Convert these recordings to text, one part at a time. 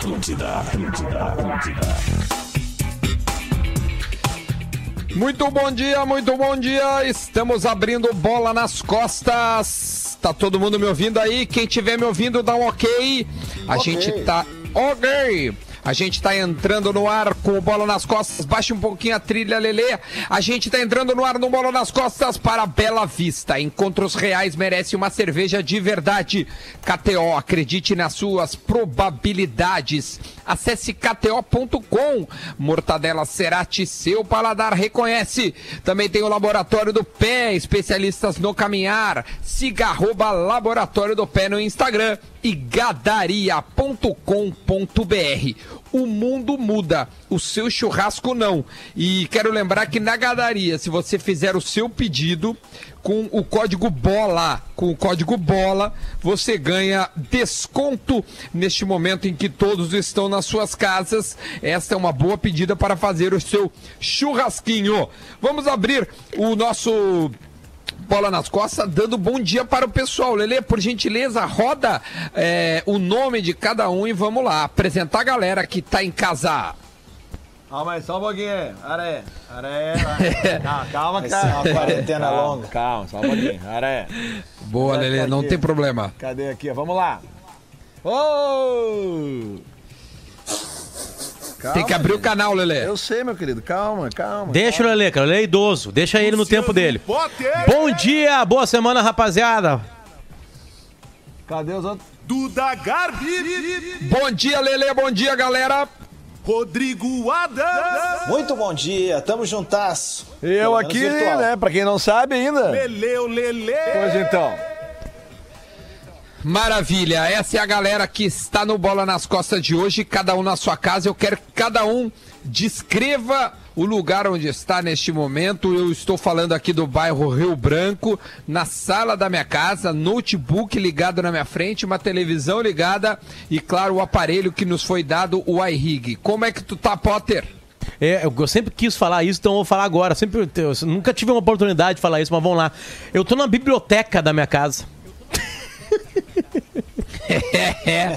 Atlântida, Atlântida, Atlântida. Muito bom dia, muito bom dia. Estamos abrindo bola nas costas. Tá todo mundo me ouvindo aí? Quem tiver me ouvindo, dá um ok. A Ok. gente tá. Ok! A gente tá entrando no ar com o bola nas costas. Baixe um pouquinho a trilha, Lelê. A gente tá entrando no ar no bola nas costas para Bela Vista. Encontros reais merece uma cerveja de verdade. KTO, acredite nas suas probabilidades. Acesse kto.com. Mortadela Cerati, seu paladar reconhece. Também tem o Laboratório do Pé, especialistas no caminhar. Siga arroba Laboratório do Pé no Instagram e gadaria.com.br. O mundo muda, o seu churrasco não. E quero lembrar que na Gadaria, se você fizer o seu pedido com o código BOLA, com o código BOLA, você ganha desconto neste momento em que todos estão nas suas casas. Esta é uma boa pedida para fazer o seu churrasquinho. Vamos abrir o nosso bola nas costas, dando bom dia para o pessoal. Lele, por gentileza, roda é, o nome de cada um e vamos lá apresentar a galera que tá em casa. Calma aí, só um pouquinho. Areia. Areia. Não, calma, Vai ser uma quarentena calma, longa. Calma, só um pouquinho. Areia. Boa, Lele, tá não tem problema. Cadê aqui? Vamos lá. Ô! tem que abrir o canal, Lele. Eu sei, meu querido. Calma, calma. Deixa o Lelê, cara. O Lelê é idoso. Deixa ele no tempo dele. Bom dia, boa semana, rapaziada. Cadê os outros? Duda Garbi, Bom dia, Lele, bom dia, galera. Rodrigo Adams, Muito bom dia, tamo juntasso. Eu aqui, virtual. né? Pra quem não sabe ainda. Leleu Lele, Pois então. Maravilha, essa é a galera que está no Bola nas Costas de hoje, cada um na sua casa. Eu quero que cada um descreva o lugar onde está neste momento. Eu estou falando aqui do bairro Rio Branco, na sala da minha casa, notebook ligado na minha frente, uma televisão ligada e, claro, o aparelho que nos foi dado, o iRig. Como é que tu tá, Potter? É, eu sempre quis falar isso, então eu vou falar agora. Sempre, eu nunca tive uma oportunidade de falar isso, mas vamos lá. Eu tô na biblioteca da minha casa. É,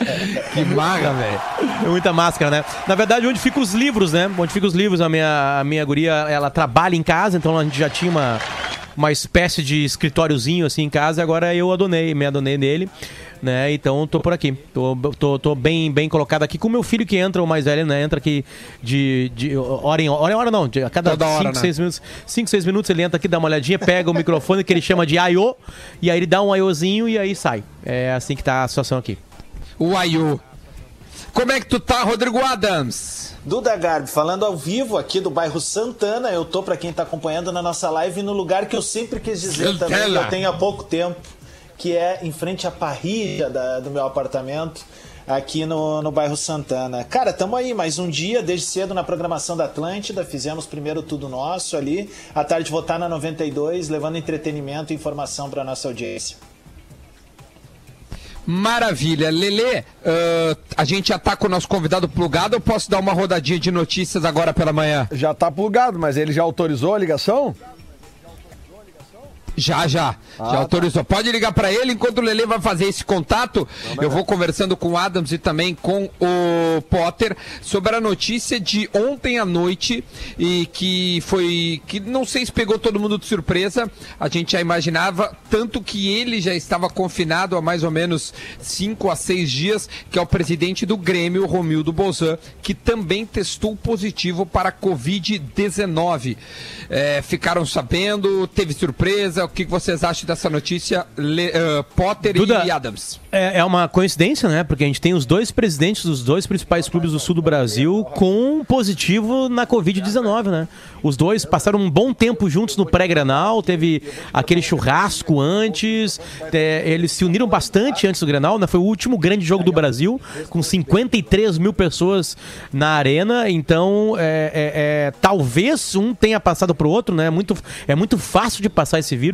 que marra, velho. É muita máscara, né? Na verdade, onde ficam os livros, né? Onde ficam os livros, a minha, a minha guria, ela trabalha em casa, então a gente já tinha uma, uma espécie de escritóriozinho assim em casa, e agora eu adonei, me adonei nele, né? Então tô por aqui. Tô, tô, tô bem, bem colocado aqui com o meu filho que entra, o mais velho, né? Entra aqui de, de hora em hora, hora em hora não, de, a cada Toda hora, 5, né? 6 minutos. 5, 6 minutos ele entra aqui, dá uma olhadinha, pega o microfone que ele chama de I.O. e aí ele dá um I.O.zinho e aí sai. É assim que tá a situação aqui. O Ayu. Como é que tu tá, Rodrigo Adams? Duda Garbi, falando ao vivo aqui do bairro Santana, eu tô pra quem tá acompanhando na nossa live no lugar que eu sempre quis dizer Santana. também, que eu tenho há pouco tempo, que é em frente à parrilha da- do meu apartamento, aqui no, no bairro Santana. Cara, tamo aí, mais um dia, desde cedo na programação da Atlântida, fizemos primeiro tudo nosso ali, à tarde votar na 92, levando entretenimento e informação pra nossa audiência. Maravilha. Lele, ah, a gente já tá com o nosso convidado plugado. Eu posso dar uma rodadinha de notícias agora pela manhã? Já tá plugado, mas ele já autorizou a ligação? Já, já. já autorizou. Pode ligar para ele enquanto o Lele vai fazer esse contato. Eu vou conversando com o Adams e também com o Potter sobre a notícia de ontem à noite e que foi que não sei se pegou todo mundo de surpresa. A gente já imaginava tanto que ele já estava confinado há mais ou menos cinco a seis dias, que é o presidente do Grêmio, Romildo Bolzan, que também testou positivo para a Covid-19. É, ficaram sabendo, teve surpresa. O que vocês acham dessa notícia, Le- eh, Potter Duda, e Adams? É, é uma coincidência, né? Porque a gente tem os dois presidentes dos dois principais clubes do sul do Brasil com positivo na Covid-19, né? Os dois passaram um bom tempo juntos no pré-grenal, teve aquele churrasco antes, é, eles se uniram bastante antes do grenal, né? Foi o último grande jogo do Brasil, com 53 mil pessoas na arena, então é, é, é, talvez um tenha passado pro outro, né? Muito, é muito fácil de passar esse vírus,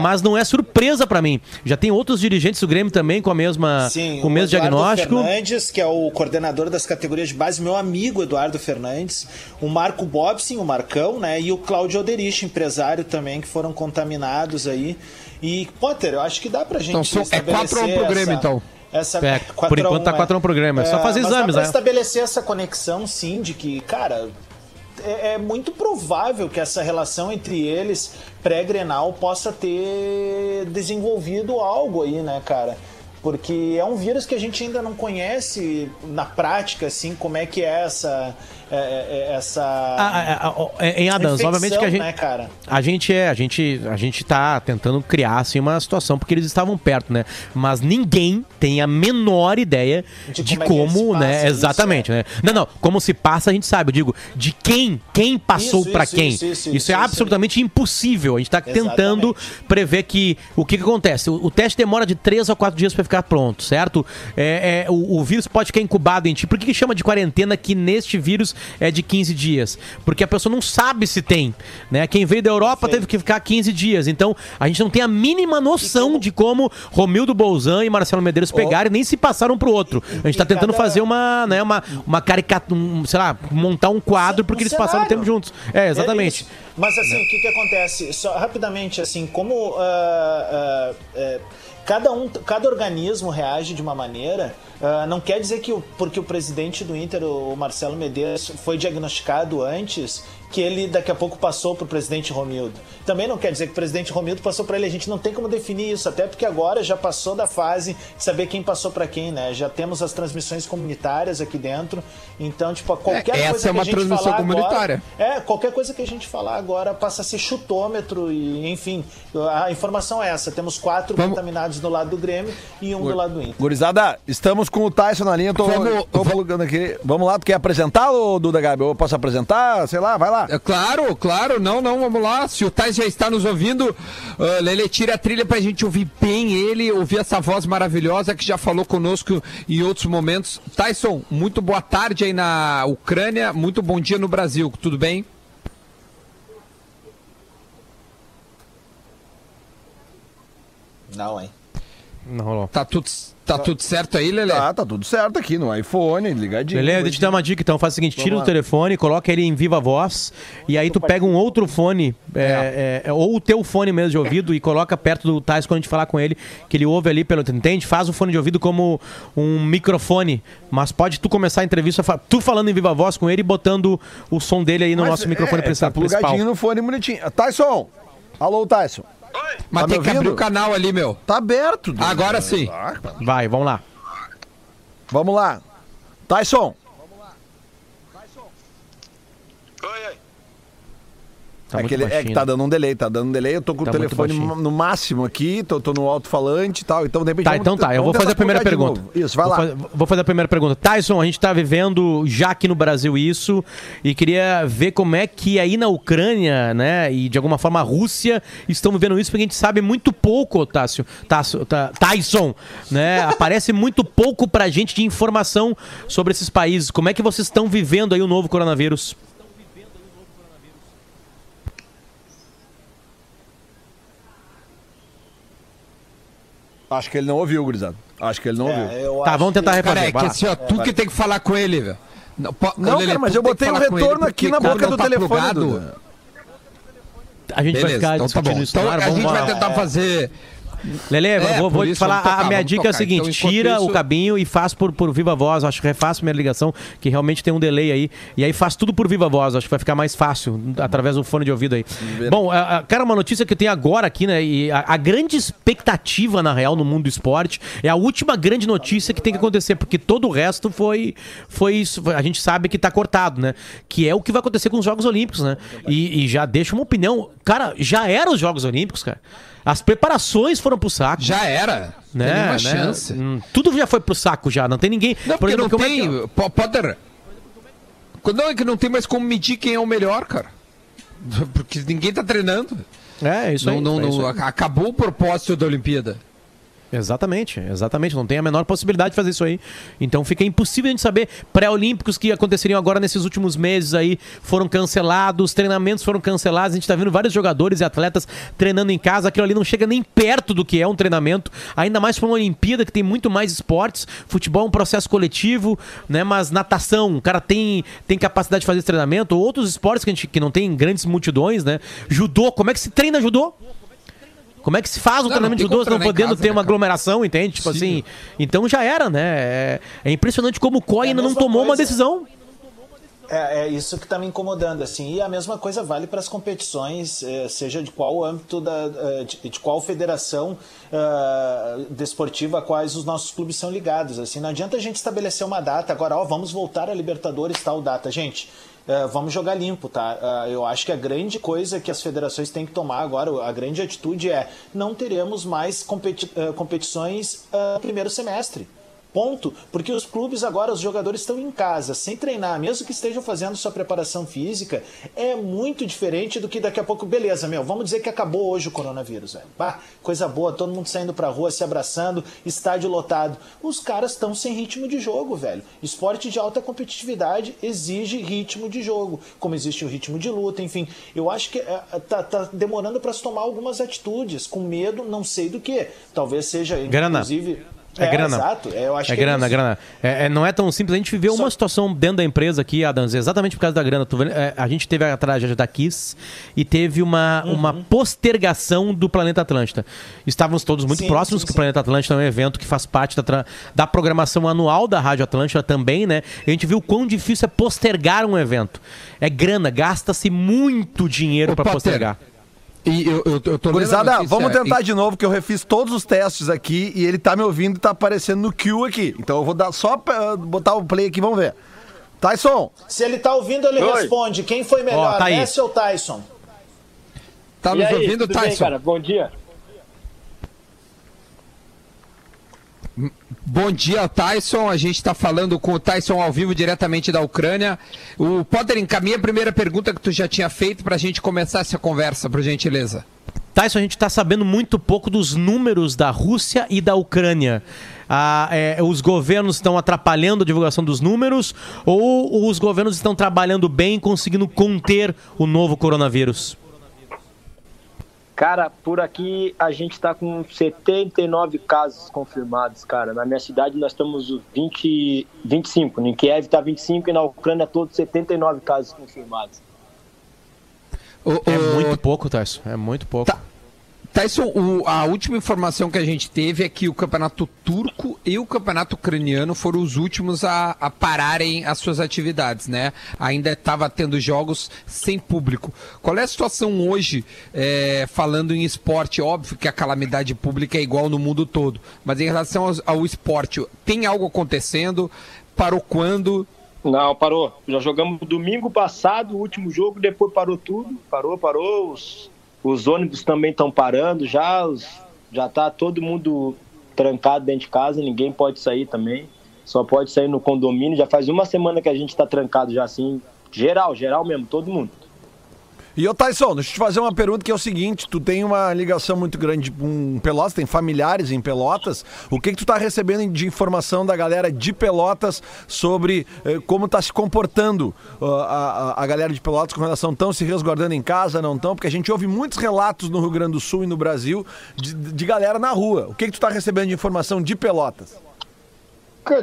mas não é surpresa pra mim. Já tem outros dirigentes do Grêmio também com a mesma Sim, com o mesmo Eduardo diagnóstico. Fernandes, que é o coordenador das categorias de base, meu amigo Eduardo Fernandes, o Marco Bobsin, o Marcão, né? E o Cláudio Alderich, empresário também, que foram contaminados aí. E, Potter, eu acho que dá pra gente Então, são- é 4 a 1 pro estabelecer Grêmio, essa- então. Essa É, por enquanto tá 4 a 1 programa, é só fazer mas exames, né? estabelecer essa conexão, sim, de que, cara, é, é muito provável que essa relação entre eles, pré-grenal, possa ter desenvolvido algo aí, né, cara? Porque é um vírus que a gente ainda não conhece na prática, assim, como é que é essa. É- é- essa Ah, é, em Adams, obviamente que a gente. né? A gente é, a gente, a gente tá tentando criar assim uma situação porque eles estavam perto, né? Mas ninguém tem a menor ideia de, De como, como é né? isso, Exatamente, né? Não, não, como se passa a gente sabe, eu digo, de quem, quem passou Isso, pra isso, quem. isso, isso, é absolutamente impossível. A gente tá tentando prever que o que, que acontece. O, o teste demora de 3 a 4 dias pra ficar pronto, certo? É, é, o, o vírus pode ficar incubado em ti. Por que, que chama de quarentena que neste vírus é de 15 dias? Porque a pessoa não sabe se tem, né? Quem veio da Europa teve que ficar 15 dias. Então, a gente não tem a mínima noção de como Romildo Bolzan e Marcelo Medeiros pegaram e nem se passaram pro outro. A gente tá e tentando cada- fazer uma, né, uma, uma caricatura, um, sei lá, montar um quadro porque Um eles passaram cenário. tempo juntos. É, exatamente. isso. Mas assim, o que, que acontece? Só rapidamente, assim, como ah, ah, é, cada um, cada organismo reage de uma maneira, ah, não quer dizer que o, porque o presidente do Inter, o Marcelo Medeiros, foi diagnosticado antes que ele daqui a pouco passou para o presidente Romildo. Também não quer dizer que o presidente Romildo passou para ele. A gente não tem como definir isso, até porque agora já passou da fase de saber quem passou para quem, né? Já temos as transmissões comunitárias aqui dentro. Então, tipo, qualquer É, coisa é que a gente transmissão falar comunitária. Agora, é, qualquer coisa que a gente falar agora passa a ser chutômetro e, enfim, a informação é essa. Temos quatro Vamos- contaminados do lado do Grêmio e um do lado do Inter. Gurizada, estamos com o Tyson na linha, tô, Vamos- tô plugando aqui. Vamos lá, tu quer apresentar, ô Duda Gabi? Eu posso apresentar? Sei lá, vai lá. É claro, claro, não, não, vamos lá. Se o Tais já está nos ouvindo, uh, Lele, tira a trilha pra gente ouvir bem ele, ouvir essa voz maravilhosa que já falou conosco em outros momentos. Tyson, muito boa tarde aí na Ucrânia, muito bom dia no Brasil, tudo bem? Não, hein? Não rolou. Tá tudo, tá tudo certo aí, Lele? Tá, tá tudo certo aqui no iPhone, ligadinho. Beleza, deixa eu te dar uma dica então. Faz o seguinte: tira o telefone, coloca ele em viva voz, e aí tu pega um outro fone, é, é, ou o teu fone mesmo de ouvido, e coloca perto do Tais quando a gente falar com ele, que ele ouve ali pelo. Entende? Faz o fone de ouvido como um microfone. Mas pode tu começar a entrevista, tu falando em viva voz com ele e botando o som dele aí no Mas nosso microfone é, principal. Tá plugadinho no fone bonitinho. Tyson! Alô, Tyson. Mas tá tem que abrir o canal ali, meu. Tá aberto. Duda. Agora sim. Ah, Vai, vamos lá. Vamos lá. Tyson. Tá é, que ele- é que tá né? dando um delay, tá dando um delay. Eu tô com Tá o telefone no máximo aqui, tô, tô no alto-falante e tal. Então, de repente. Tá, vamos então tá. Eu vou fazer a primeira pergunta. Isso, vai vou lá. vou fazer a primeira pergunta. Tyson, a gente tá vivendo já aqui no Brasil isso e queria ver como é que aí na Ucrânia, né, e de alguma forma a Rússia estão vivendo isso, porque a gente sabe muito pouco, Tássio, Tássio tá, Tyson, né? Aparece muito pouco pra gente de informação sobre esses países. Como é que vocês estão vivendo aí o novo coronavírus? Acho que ele não ouviu, gurizada. Acho que ele não ouviu. É, eu Tá, vamos tentar que- refazer. Cara, é que vai assim, ó, tu que tem que falar com ele, velho. Não, po- Não, Lelê, cara, mas eu botei um com ele, retorno aqui na boca do tá telefone, plugado- Duda. A gente vai Beleza, ficar então tá discutindo bom. isso Então no ar, a gente vai tentar fazer. Lele, É, vou, vou te falar, tocar, a minha dica é a tocar. seguinte, Então, tira isso- o cabinho e faz por, por viva voz, acho que refaço minha ligação, que realmente tem um delay aí, e aí faz tudo por viva voz, acho que vai ficar mais fácil, através do fone de ouvido aí. Bom, cara, uma notícia que eu tenho agora aqui, né, e a, a grande expectativa, na real, no mundo do esporte, é a última grande notícia que tem que acontecer, porque todo o resto foi, foi isso, a gente sabe que tá cortado, né, que é o que vai acontecer com os Jogos Olímpicos, né, e, e já deixa uma opinião, cara, já eram os Jogos Olímpicos, cara, as preparações foram pro saco Já era. Não né? tem nenhuma né? chance. Hum, Tudo já foi pro saco já, não tem ninguém. Não, porque não como é tem. que- Po- Potter. Não, é que não tem mais como medir quem é o melhor, cara. Porque ninguém tá treinando. É, isso aí. não, não, é isso não- aí. acabou o propósito da Olimpíada. Exatamente, exatamente. Não tem a menor possibilidade de fazer isso aí. Então fica impossível a gente saber. Pré-olímpicos que aconteceriam agora nesses últimos meses aí foram cancelados, treinamentos foram cancelados. A gente tá vendo vários jogadores e atletas treinando em casa. Aquilo ali não chega nem perto do que é um treinamento. Ainda mais para uma Olimpíada que tem muito mais esportes. Futebol é um processo coletivo, né? Mas natação, o cara tem, tem capacidade de fazer treinamento. Outros esportes que, a gente, que não tem grandes multidões, né? Judô, como é que se treina judô? Como é que se faz o Não, treinamento não de judô não podendo casa, ter né, uma aglomeração, entende? Tipo assim. Então já era, né? É, é impressionante como o COI É ainda não tomou uma coisa. decisão. É, é isso que está me incomodando, assim. E a mesma coisa vale para as competições, eh, seja de qual âmbito, da, eh, de, de qual federação ah, desportiva a quais os nossos clubes são ligados. Assim, não adianta a gente estabelecer uma data, agora, ó, vamos voltar a Libertadores tal data. Gente, vamos jogar limpo, tá? Ah, eu acho que a grande coisa que as federações têm que tomar agora, a grande atitude é não teremos mais competi eh, competições no primeiro semestre. Ponto. Porque os clubes agora, os jogadores estão em casa, sem treinar, mesmo que estejam fazendo sua preparação física, é muito diferente do que daqui a pouco, beleza, meu, vamos dizer que acabou hoje o coronavírus, velho. Bah, coisa boa, todo mundo saindo pra rua, se abraçando, estádio lotado. Os caras estão sem ritmo de jogo, velho. Esporte de alta competitividade exige ritmo de jogo, como existe o ritmo de luta, enfim. Eu acho que é, tá, tá demorando para se tomar algumas atitudes, com medo, não sei do que. Talvez seja, Grana. inclusive. É, grana. Exato. É, eu acho é que grana, é é isso. grana. É, é, não é tão simples. A gente viveu Só- uma situação dentro da empresa aqui, Adams, exatamente por causa da grana. É, a gente teve a tragédia da Kiss e teve uma, Uhum. uma postergação do Planeta Atlântida. Estávamos todos muito Sim, próximos, sim, que o. Planeta Atlântida é um evento que faz parte da, da programação anual da Rádio Atlântida também, né? E a gente viu quão difícil é postergar um evento. É grana, gasta-se muito dinheiro para postergar. E eu, eu, eu tô Gurizada, vamos tentar e- de novo, que eu refiz todos os testes aqui e ele tá me ouvindo e tá aparecendo no queue aqui. Então eu vou dar só pra, botar o play aqui, vamos ver. Tyson, Se ele tá ouvindo, ele Oi. responde. Quem foi melhor, Ó, tá. Messi ou Tyson? Tá E nos aí, ouvindo, tudo bem, Tyson? cara? Bom dia. Bom dia, Tyson. A gente está falando com o Tyson ao vivo diretamente da Ucrânia. O Potter encaminha a primeira pergunta que tu já tinha feito para a gente começar essa conversa, por gentileza. Tyson, a gente está sabendo muito pouco dos números da Rússia e da Ucrânia. Ah, é, os governos estão atrapalhando a divulgação dos números ou os governos estão trabalhando bem, conseguindo conter o novo coronavírus? Cara, por aqui a gente tá com 79 casos confirmados, cara. Na minha cidade nós estamos 20, 25. Em Kiev tá 25 e na Ucrânia todos 79 casos confirmados. O, É muito pouco, Tyson. É muito pouco. Tá. Tyson, o- a última informação que a gente teve é que o campeonato turco e o campeonato ucraniano foram os últimos a, a pararem as suas atividades, né? Ainda estava tendo jogos sem público. Qual é a situação hoje, é, falando em esporte? Óbvio que a calamidade pública é igual no mundo todo, mas em relação ao, ao esporte, tem algo acontecendo? Parou quando? Não, parou. Já jogamos domingo passado, o último jogo, depois parou tudo. Parou, parou. Os, os ônibus também estão parando já. Os, já tá todo mundo trancado dentro de casa, ninguém pode sair também. Só pode sair no condomínio. Já faz uma semana que a gente tá trancado já assim. Geral, geral mesmo, todo mundo. E ô Tyson, deixa eu te fazer uma pergunta que é o seguinte: tu tem uma ligação muito grande com Pelotas, tem familiares em Pelotas. O que, que tu tá recebendo de informação da galera de Pelotas sobre eh, como tá se comportando ah, a, a, galera de Pelotas com relação estão se resguardando em casa, não estão? Porque a gente ouve muitos relatos no Rio Grande do Sul e no Brasil de, de galera na rua. O que, que tu tá recebendo de informação de Pelotas?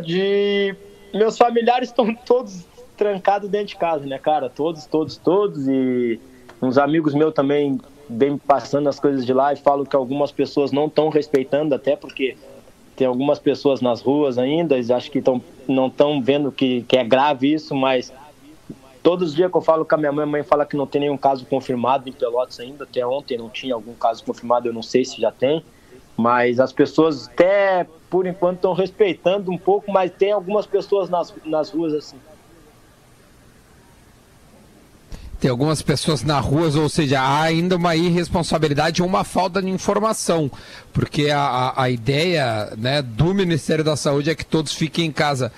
De meus familiares estão todos trancados dentro de casa, né, cara? Todos, todos, todos. E uns amigos meus também vêm passando as coisas de lá e falam que algumas pessoas não estão respeitando, até porque tem algumas pessoas nas ruas ainda, eles acho que tão, não estão vendo que, que é grave isso, mas todos os dias que eu falo com a minha mãe, a mãe fala que não tem nenhum caso confirmado em Pelotas ainda, até ontem não tinha algum caso confirmado, eu não sei se já tem, mas as pessoas até por enquanto estão respeitando um pouco, mas tem algumas pessoas nas, nas ruas assim. Tem algumas pessoas na rua, ou seja, há ainda uma irresponsabilidade ou uma falta de informação, porque a, a, a ideia né, do Ministério da Saúde é que todos fiquem em casa.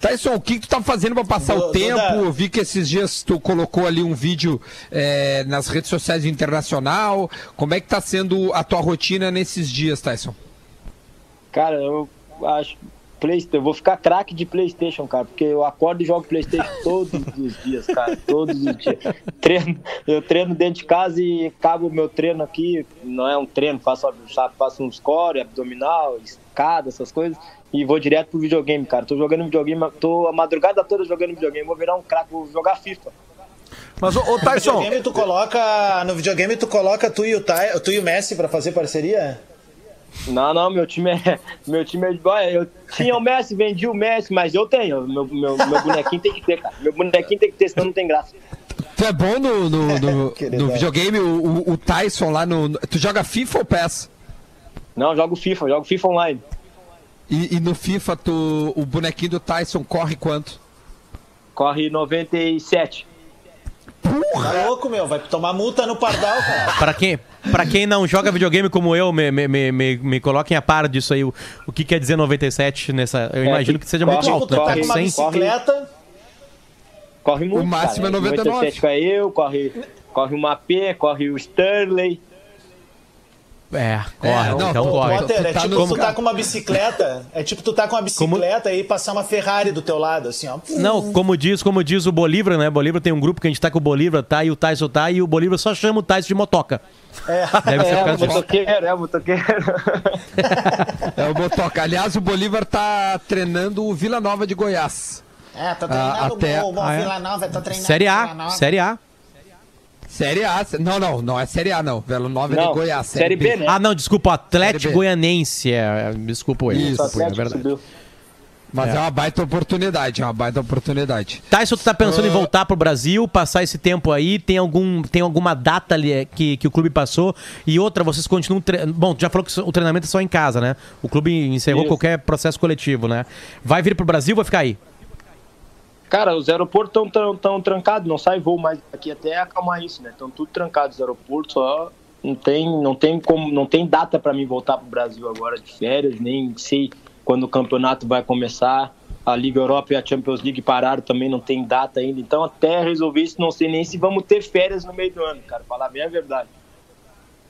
Tyson, o que, tu tá fazendo para passar Do- o tempo? Eu vi que esses dias tu colocou ali um vídeo é, nas redes sociais do internacional. Como é que tá sendo a tua rotina nesses dias, Tyson? Cara, eu acho Play, eu vou ficar craque de Playstation, cara, porque eu acordo e jogo Playstation todos os dias, cara, todos os dias. Treino, eu treino dentro de casa e acabo o meu treino aqui, não é um treino, faço, sabe, faço um score, abdominal, escada, essas coisas, e vou direto pro videogame, cara. Tô jogando videogame, tô a madrugada toda jogando videogame, vou virar um craque, vou jogar FIFA. Mas, ô, ô No Tyson, videogame tu coloca. No videogame tu coloca tu e o, Ty, tu e o Messi pra fazer parceria? Não, não, meu time é. Meu time é de boa. Eu tinha o Messi, vendi o Messi, mas eu tenho. Meu, meu, meu bonequinho tem que ter, cara. Meu bonequinho tem que ter, senão não tem graça. Tu é bom no, no, no, no videogame, o, o- Tyson lá no. no- Tu joga FIFA ou PES? Não, eu jogo FIFA, eu jogo FIFA online. E, e no FIFA tu, o bonequinho do Tyson corre quanto? Corre 97. Tá louco, meu. Vai tomar multa no Pardal, cara. Pra quem, pra quem não joga videogame como eu, me, me, me, me, me coloquem a par disso aí. O, o que quer dizer 97 nessa. Eu imagino que seja muito corre, alto, né? tu tá com uma 100. bicicleta. Corre muito. máximo cara. é 99. 97 corre eu, corre, corre o Mapê, corre o Sterley. É, corre, não, então pô, corre. Potter, é Tu tá tipo tu tá com uma bicicleta. É tipo tu tá com uma bicicleta e passar uma Ferrari do teu lado, assim, ó. Não, como diz, como diz o Bolívar, né? Bolívar tem um grupo que a gente tá com o Bolívar, tá? E o Tyson tá, e o Bolívar só chama o Tyson de motoca. É. Deve ser É, disso. motoqueiro, é, motoqueiro. É o Botoca. Aliás, o Bolívar tá treinando o Vila Nova de Goiás. É, Ah, treinando até- o bom ah, é? Vila Nova, tô treinando Série Vila A, Nova. Série A. Série A. Não, não, não é Série A, não. Vila Nova é Não, de Goiás. Série B, né? Ah, não, desculpa, o Atlético Série B. Goianense. É, desculpa ele. Isso, O Desculpa, é verdade. subiu. Mas é. uma baita oportunidade, é uma baita oportunidade. Tyson, tu tá pensando em voltar pro Brasil, passar esse tempo aí? Tem, algum, tem alguma data ali eh, que, que o clube passou? E outra, vocês continuam. Tre... Bom, tu já falou que o treinamento é só em casa, né? O clube encerrou Isso. qualquer processo coletivo, né? Vai vir pro Brasil ou vai ficar aí? Cara, os aeroportos estão tão, tão trancados, não sai voo mais aqui até acalmar isso, né? Estão tudo trancados os aeroportos, só não tem, não tem como, não tem data para mim voltar pro Brasil agora de férias, nem sei quando o campeonato vai começar. A Liga Europa e a Champions League pararam também, não tem data ainda. Então, até resolver isso, não sei nem se vamos ter férias no meio do ano, cara. Falar bem a verdade.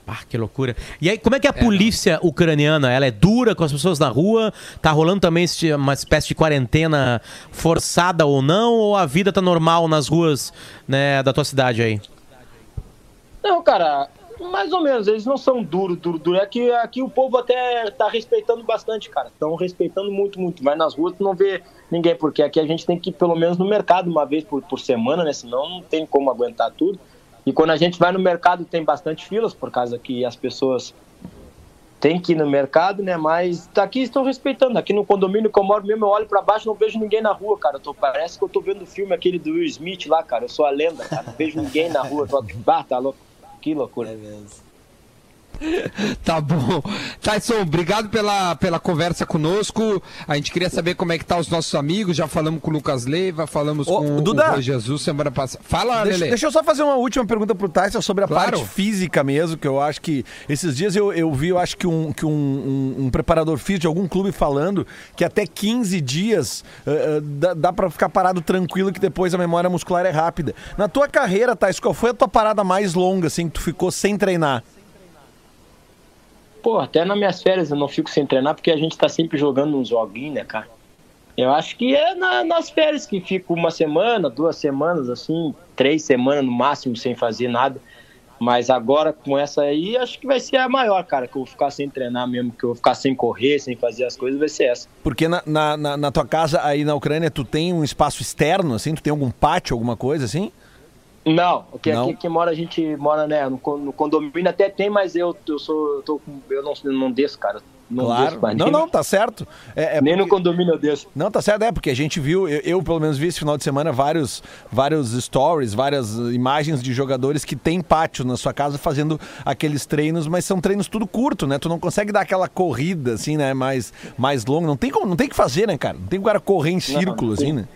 Ah, que loucura. E aí, como é que é a polícia ucraniana? Ela é dura com as pessoas na rua? Tá rolando também uma espécie de quarentena forçada ou não? Ou a vida tá normal nas ruas né, da tua cidade aí? Não, cara, mais ou menos, eles não são duros, duro, duro. É que aqui o povo até tá respeitando bastante, cara. Estão respeitando muito, muito. Mas nas ruas tu não vê ninguém, porque aqui a gente tem que ir pelo menos no mercado uma vez por, por semana, né? Senão não tem como aguentar tudo. E quando a gente vai no mercado tem bastante filas, por causa que as pessoas têm que ir no mercado, né? Mas aqui estão respeitando. Aqui no condomínio que eu moro mesmo, eu olho pra baixo não vejo ninguém na rua, cara. Tô, parece que eu tô vendo o filme aquele do Will Smith lá, cara. Eu sou a lenda, cara. Não vejo ninguém na rua. Tô... Ah, tá louco. Que loucura. Tá bom. Tyson, obrigado pela, pela conversa conosco. A gente queria saber como é que tá os nossos amigos. Já falamos com o Lucas Leiva, falamos Ô, com Duda. o Rui Jesus semana passada. Fala, Deixa, deixa eu só fazer uma última pergunta pro Tyson sobre a Claro. parte física mesmo, que eu acho que esses dias eu, eu vi, eu acho que, um, que um, um- um preparador físico de algum clube falando que até 15 dias eh, eh, dá, dá para ficar parado tranquilo que depois a memória muscular é rápida. Na tua carreira, Tyson, qual foi a tua parada mais longa, assim, que tu ficou sem treinar? Pô, até nas minhas férias eu não fico sem treinar porque a gente tá sempre jogando uns joguinhos, né, cara? Eu acho que é na- nas férias que fico uma semana, duas semanas, assim, três semanas no máximo sem fazer nada. Mas agora com essa aí, acho que vai ser a maior, cara, que eu vou ficar sem treinar mesmo, que eu vou ficar sem correr, sem fazer as coisas, vai ser essa. Porque na, na, na- na tua casa aí na Ucrânia, tu tem um espaço externo, assim? Tu tem algum pátio, alguma coisa assim? Não, porque Não? aqui que mora, a gente mora, né, no, con- no condomínio até tem, mas eu, eu sou, eu tô eu não, não desço, cara. Não claro. desço, Não, não, tá certo. É, é nem no porque- condomínio eu desço. Não, tá certo, é, porque a gente viu, eu, eu, pelo menos vi esse final de semana vários, vários stories, várias imagens de jogadores que têm pátio na sua casa fazendo aqueles treinos, mas são treinos tudo curto, né? Tu não consegue dar aquela corrida, assim, né, mais, mais longa. Não tem como, não tem o que fazer, né, cara? Não tem o cara correr em círculo, assim, né?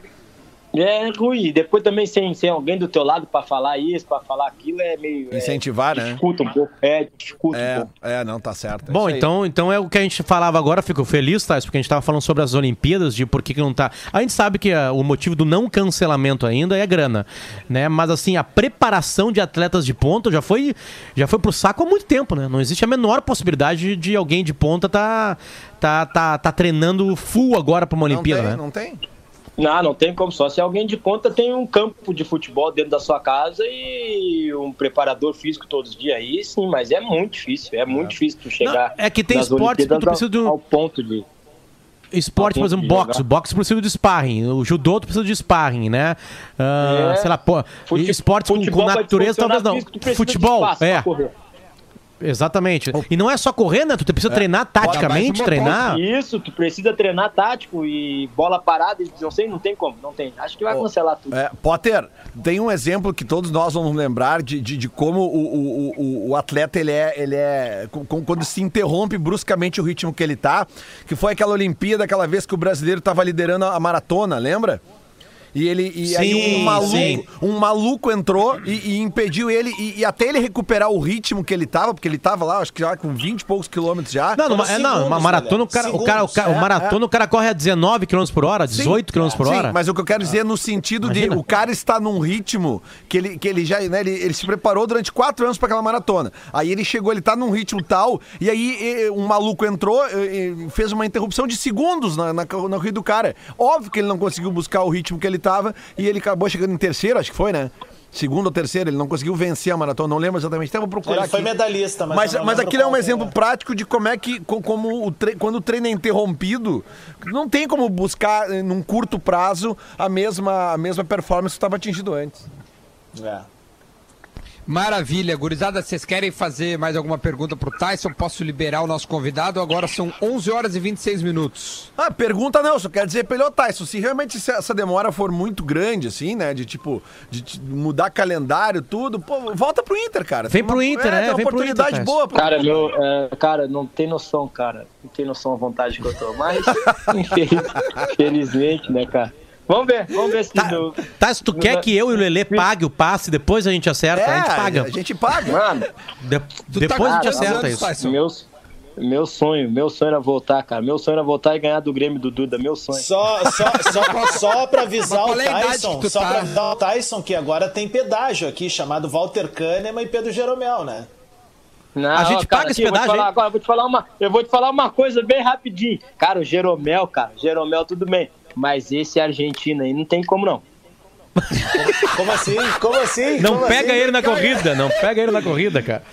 É ruim. E Depois também sem, sem alguém do teu lado pra falar isso, pra falar aquilo, é meio. é, Incentivar, né? Dificulta um pouco. É, um É, pouco. é, não, tá certo. é Bom, então, então é o que a gente falava agora, fico feliz, Thais, porque a gente tava falando sobre as Olimpíadas, de por que, que não tá. A gente sabe que ah, o motivo do não cancelamento ainda é grana, né? Mas assim, a preparação de atletas de ponta já foi, já foi pro saco há muito tempo, né? Não existe a menor possibilidade de, alguém de ponta tá, tá, tá, tá treinando full agora pra uma Não Olimpíada, tem, né? não tem. Não, não tem como só. Se alguém de ponta tem um campo de futebol dentro da sua casa e um preparador físico todos os dias aí, sim, mas é muito difícil. É muito difícil tu chegar. Não, é que tem esportes que tu precisa de um- ao, ponto de. Esporte, por exemplo, boxe. boxe precisa de sparring. O judô tu precisa de sparring, né? Ah, É. Sei lá, pô. Fute- esportes com, com natureza, talvez não. Futebol, é. Exatamente. E não é só correr, né? Tu precisa treinar taticamente, treinar. Isso, tu precisa treinar tático e bola parada, eles não sei, não tem como, não tem. Acho que vai cancelar tudo. É, Potter, tem um exemplo que todos nós vamos lembrar de, de, de como o, o, o, o atleta ele é, ele é com- com- quando se interrompe bruscamente o ritmo que ele tá, que foi aquela Olimpíada, aquela vez que o brasileiro estava liderando a maratona, lembra? E ele e aí Sim, um maluco, sim. um maluco entrou e, e impediu ele e, e até ele recuperar o ritmo que ele tava, porque ele tava lá, acho que já com 20 e poucos quilômetros já. Não, numa, é, não, uma segundos, maratona, o cara, o cara, o cara, o É, maratona, o cara corre a 19 km por hora, 18 km por Sim, hora. mas o que eu quero dizer é no sentido Imagina. de o cara está num ritmo que ele, que ele já, né, ele, ele se preparou durante quatro anos para aquela maratona. Aí ele chegou, ele tá num ritmo tal, e aí um maluco entrou e fez uma interrupção de segundos na, na, na corrida do cara. Óbvio que ele não conseguiu buscar o ritmo que ele e ele acabou chegando em terceiro, acho que foi, né? Segundo ou terceiro, ele não conseguiu vencer a maratona, não lembro exatamente, até vou procurar Ele foi aqui. medalhista, mas. Mas, mas aquilo é um exemplo foi. prático de como é que, co- como o tre- quando o treino é interrompido, não tem como buscar eh, num curto prazo a mesma, a mesma performance que estava atingido antes. É. Maravilha, gurizada, vocês querem fazer mais alguma pergunta pro Tyson? Posso liberar o nosso convidado? Agora são 11 horas e 26 minutos. Ah, pergunta não, só quero dizer pra ele, ô Tyson, se realmente essa demora for muito grande, assim, né, de tipo, de, mudar calendário, tudo, pô, volta pro Inter, cara. Vem pro Inter, é, né? tem uma Vem pro oportunidade Inter, boa. Pra... Cara, meu, é, cara, não tem noção, cara. Não tem noção a vontade que eu tô. Mas, infeliz- infelizmente, né, cara? Vamos ver, vamos ver se. Tá, no- tá, se tu quer que eu e o Lelê pague o passe, depois a gente acerta, a gente paga. a gente paga. Mano, De- tá depois a gente quantos acerta isso. Tyson? meu, meu sonho, meu sonho era voltar, cara. Meu sonho era voltar e ganhar do Grêmio do Duda, meu sonho. Só, só, só, só pra avisar o é Tyson, só tá? pra avisar o Tyson que agora tem pedágio aqui, chamado Walter Kahneman e Pedro Jeromel, né? Não, A gente cara, paga esse vou pedágio falar agora, eu vou te falar uma, eu vou te falar uma coisa bem rapidinho. Cara, o Jeromel, cara, Jeromel tudo bem, mas esse argentino aí não tem como não. Como assim? Como assim? Não Como pega assim? ele na corrida, não pega ele na corrida, cara.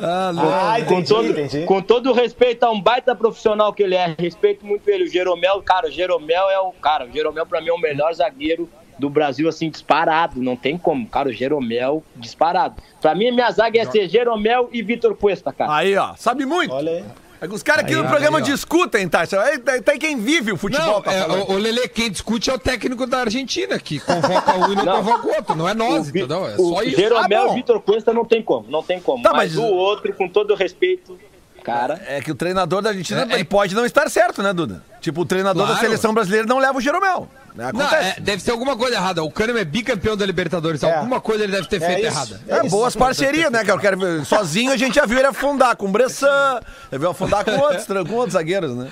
Ah, com, entendi, todo, entendi. com todo respeito a um baita profissional que ele é, respeito muito ele. O Jeromel, cara, o Jeromel é o cara. O Jeromel, pra mim, é o melhor zagueiro do Brasil, assim, disparado. Não tem como. Cara, o Jeromel, disparado. Pra mim, minha zaga ia ser Jeromel e Vitor Cuesta, cara. Aí, ó, sabe muito. Olha aí. É os caras aqui Aí, no ó, programa aí, discutem, tá? Tem tem quem vive o futebol. Não, tá é, falando. o, o Lele, quem discute é o técnico da Argentina, que convoca um e não, Não. convoca o outro. Não é nós, O entendeu? É o só isso. Jeromel Ah, Vitor Cuesta não tem como, não tem como. Tá, mas, mas- o outro, com todo respeito, cara. É que o treinador da Argentina É, é- ele pode não estar certo, né, Duda? Tipo, o treinador da Claro. seleção brasileira não leva o Jeromel. Né? Não, é, deve ter alguma coisa errada. O Kahneman é bicampeão da Libertadores. É. Alguma coisa ele deve ter É feito isso. errada. É, isso. boas parcerias, né? Que eu quero ver. Sozinho a gente já viu ele afundar com o Bressan, já viu afundar com outros, com outros zagueiros, né?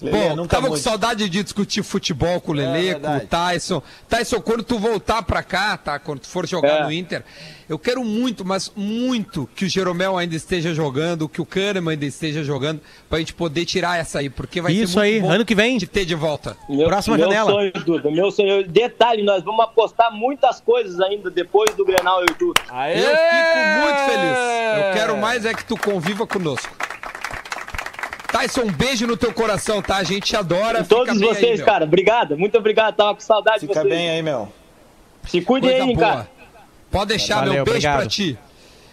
Lelê, Bom, nunca tava com mude. saudade de discutir futebol com o Lele, com o. Tyson. Tyson, quando tu voltar pra cá, tá? Quando tu for jogar É. no Inter, eu quero muito, mas muito que o Jeromel ainda esteja jogando, que o Kahneman ainda esteja jogando, pra gente poder tirar essa aí, porque vai Isso ser muito aí, bom ano que vem. de ter de volta. Meu, Próxima meu janela. sonho, Duda, meu sonho. Detalhe, nós vamos apostar muitas coisas ainda depois do Grenal, eu e. Eu fico muito feliz. Eu quero mais é que tu conviva conosco. Tyson, um beijo no teu coração, tá? A gente te adora. fica Todos aí, vocês, meu. cara, obrigado, muito obrigado, tava com saudade de Fica vocês. bem aí, meu. Se cuidem Coisa aí, boa. cara. Pode deixar, Valeu, meu beijo obrigado. pra ti.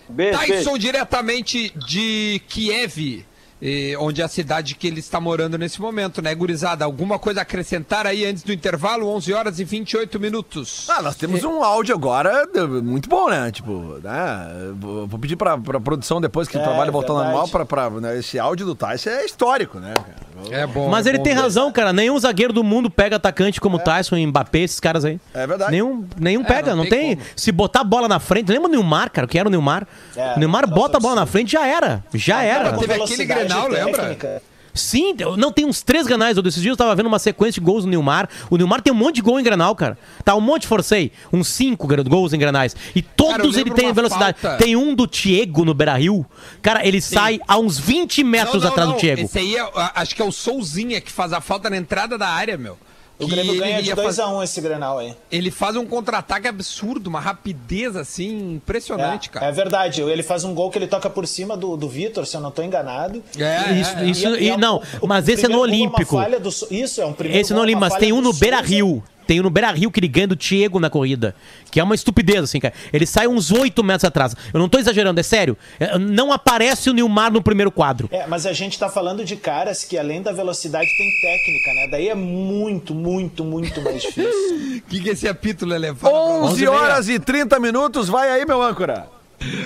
Beijo, beijo. Tyson, diretamente de Kiev, eh, onde é a cidade que ele está morando nesse momento, né, gurizada? Alguma coisa a acrescentar aí antes do intervalo? 11 horas e 28 minutos. Ah, nós temos um áudio agora muito bom, né? Tipo, né? Vou pedir pra, pra produção depois que o É, trabalho voltar verdade. normal pra, pra né? esse áudio do Tyson é histórico, né? cara? É bom. Mas é ele bom tem ver. razão, cara. Nenhum zagueiro do mundo pega atacante como Tyson e Mbappé, esses caras aí. É verdade. Nenhum, nenhum pega, não não, tem tem. Se botar a bola na frente, lembra o Neymar, cara, o que era o Neymar? É, o Neymar bota a bola na absurdo. frente, já era. Já era. teve aquele Velocidade Grenal, lembra? técnica. Sim, não tem uns três granais. Eu desses dias eu tava vendo uma sequência de gols do Neymar. O Neymar tem um monte de gol em granal, cara. Tá um monte, forcei. Uns cinco gols em granais. E Cara, todos ele lembro tem velocidade. falta. Tem um do Diego no Beira Rio. Cara, ele sai a uns 20 metros Não, não, atrás não. do Diego. Esse aí é, acho que é o Souzinha que faz a falta na entrada da área, meu. O que Grêmio ganha ele de ia 2 fazer- a 1 esse Grenal aí. Ele faz um contra-ataque absurdo, uma rapidez assim impressionante, É, cara. é verdade, ele faz um gol que ele toca por cima do, do Vitor, se eu não tô enganado. É, Isso, é, é. isso, E- e e, é um- não, mas esse é no Olímpico. do So- isso, é um primeiro Esse no gol, uma Olímpico, mas tem um no Beira. Rio. Tem um no Beira Rio que ele ganha do Diego na corrida. Que é uma estupidez, assim, cara. Ele sai uns 8 metros atrás. Eu não tô exagerando, é sério. É, Não aparece o Nilmar no primeiro quadro. É, mas a gente tá falando de caras que além da velocidade tem técnica, né? Daí é muito, muito, muito mais difícil. O que, que esse apito, nós. 11 horas e 30 minutos, vai aí, meu âncora.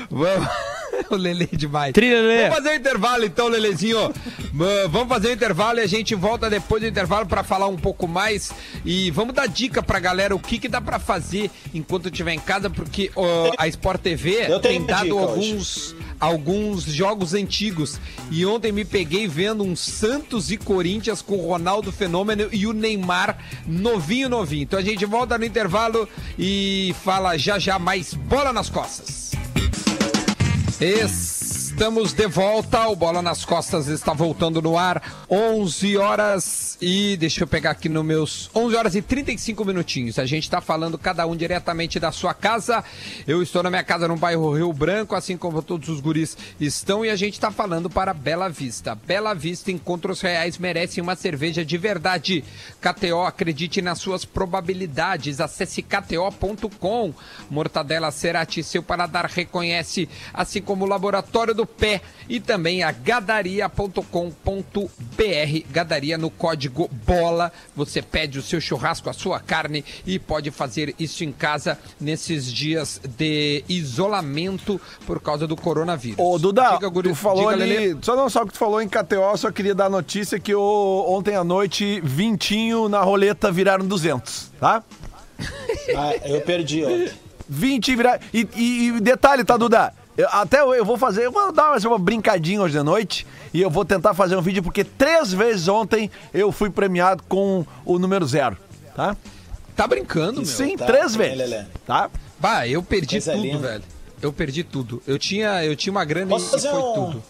Vamos. o Lelê demais. Trilha, Lelê. Vamos fazer o intervalo então, Lelezinho. Vamos fazer o intervalo e a gente volta depois do intervalo pra falar um pouco mais. E vamos dar dica pra galera o que, que dá pra fazer enquanto estiver em casa, porque ó, a Sport TV tem dado alguns, alguns jogos antigos. E ontem me peguei vendo um Santos e Corinthians com o Ronaldo Fenômeno e o Neymar novinho, novinho. Então a gente volta no intervalo e fala já já mais bola nas costas. Estamos de volta, o Bola nas Costas está voltando no ar, 11 horas e deixa eu pegar aqui nos meus 11 horas e 35 minutinhos. A gente está falando cada um diretamente da sua casa. Eu estou na minha casa no bairro Rio Branco, assim como todos os guris estão e a gente está falando para Bela Vista. Bela Vista, encontros reais merecem uma cerveja de verdade. KTO, acredite nas suas probabilidades. Acesse kto.com. Mortadela Cerati, seu paladar reconhece, assim como o Laboratório do Pé e também a gadaria.com.br. Gadaria no código BOLA. Você pede o seu churrasco, a sua carne e pode fazer isso em casa nesses dias de isolamento por causa do coronavírus. Ô, Duda, Diga, guri- tu falou diga, ali. Lelê. Só não só que tu falou em KTO, só queria dar a notícia que o, ontem à noite, vintinho na roleta viraram 200, tá? Ah, eu perdi ontem. 20 viraram. E, e- e detalhe, tá, Duda? Eu- até eu, eu vou fazer, eu vou dar mais uma brincadinha hoje de noite e eu vou tentar fazer um vídeo porque três vezes ontem eu fui premiado com o número zero, tá? Tá brincando, meu? Sim, tá, três tá, vezes, Lelê. tá? Bah, eu perdi Coisa tudo, linda. velho. Eu perdi tudo. Eu tinha, eu tinha uma grana Posso e fazer foi um- tudo.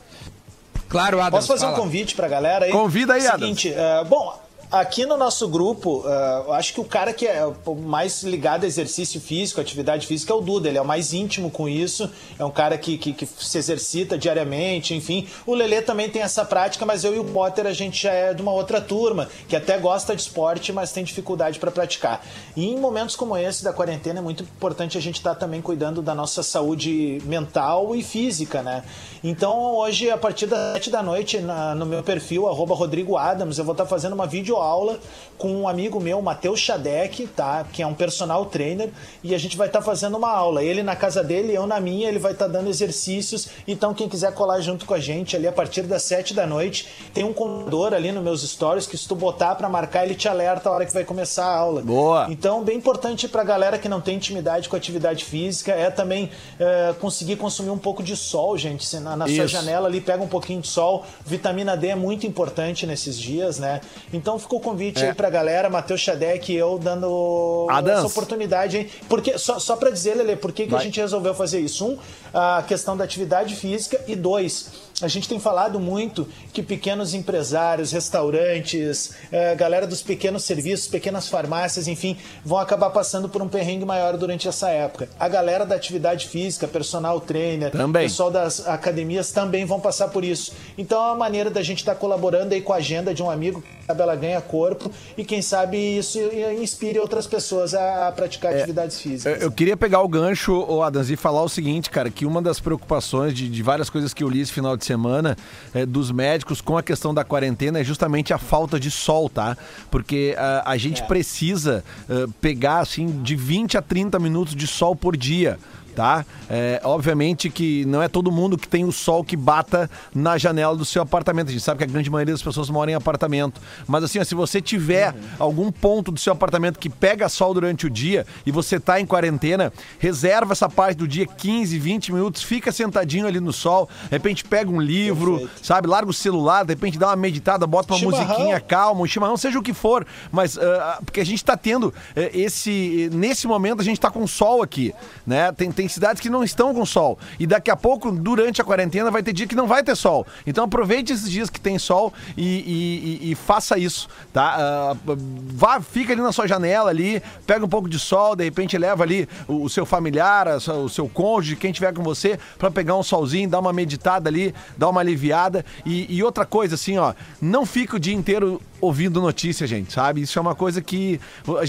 Claro, Adam. Posso fazer fala. um convite pra galera aí? Convida aí, Seguinte, é, bom, aqui no nosso grupo, é, eu acho que o cara que é o mais ligado a exercício físico, atividade física, é o Duda. Ele é o mais íntimo com isso. É um cara que, que, que se exercita diariamente, enfim. O Lelê também tem essa prática, mas eu e o Potter, a gente já é de uma outra turma, que até gosta de esporte, mas tem dificuldade para praticar. E em momentos como esse da quarentena, é muito importante a gente estar também cuidando da nossa saúde mental e física, né? Então, hoje, a partir das 7 da noite, na- no meu perfil, arroba Rodrigo Adams, eu vou estar fazendo uma videoaula com um amigo meu, Matheus Shadek, tá? Que é um personal trainer, e a gente vai estar fazendo uma aula. Ele na casa dele, eu na minha, ele vai estar dando exercícios. Então, quem quiser colar junto com a gente ali a partir das 7 da noite, tem um contador ali nos meus stories que se tu botar pra marcar, ele te alerta a hora que vai começar a aula. Boa. Então, bem importante pra galera que não tem intimidade com atividade física é também é, conseguir consumir um pouco de sol, gente. Se na, na sua janela ali pega um pouquinho de sol. Vitamina D é muito importante nesses dias, né? Então ficou o convite É. aí pra galera, Matheus Xadec e eu dando Adams. essa oportunidade, hein? Porque, só, só pra dizer, Lele, por que, que a gente resolveu fazer isso? Um, a questão da atividade física e dois, a gente tem falado muito que pequenos empresários, restaurantes, eh, galera dos pequenos serviços, pequenas farmácias, enfim, vão acabar passando por um perrengue maior durante essa época. A galera da atividade física, personal trainer, Também. pessoal das academias também vão passar por isso. Então é uma maneira da gente estar colaborando aí com a agenda de um amigo que sabe, ela ganha corpo e quem sabe isso inspire outras pessoas a, praticar atividades Eu, físicas. eu queria pegar o gancho, ô Adams, e falar o seguinte, cara, que uma das preocupações de, de várias coisas que eu li esse final de semana é, dos médicos com a questão da quarentena é justamente a falta de sol, tá? Porque ah, a gente É. precisa ah, pegar, assim, de 20 a 30 minutos de sol por dia. Tá? É, obviamente que não é todo mundo que tem o sol que bata na janela do seu apartamento. A gente sabe que a grande maioria das pessoas mora em apartamento. Mas assim, ó, se você tiver algum ponto do seu apartamento que pega sol durante o dia e você tá em quarentena, reserva essa parte do dia 15, 20 minutos, fica sentadinho ali no sol, de repente pega um livro, Perfeito. sabe? Larga o celular, de repente dá uma meditada, bota uma Chimarrão. musiquinha calma, um chimarrão, seja o que for, mas ah, porque a gente tá tendo eh, esse nesse momento a gente tá com sol aqui, né? Tem, tem tem cidades que não estão com sol. E daqui a pouco, durante a quarentena, vai ter dia que não vai ter sol. Então aproveite esses dias que tem sol e, e- e- e faça isso, tá? Ah, vá, fica ali na sua janela ali, pega um pouco de sol, de repente leva ali o, o seu familiar, a o seu cônjuge, quem tiver com você, pra pegar um solzinho, dar uma meditada ali, dar uma aliviada. E, e outra coisa, assim, ó, não fica o dia inteiro ouvindo notícia, gente, sabe? Isso é uma coisa que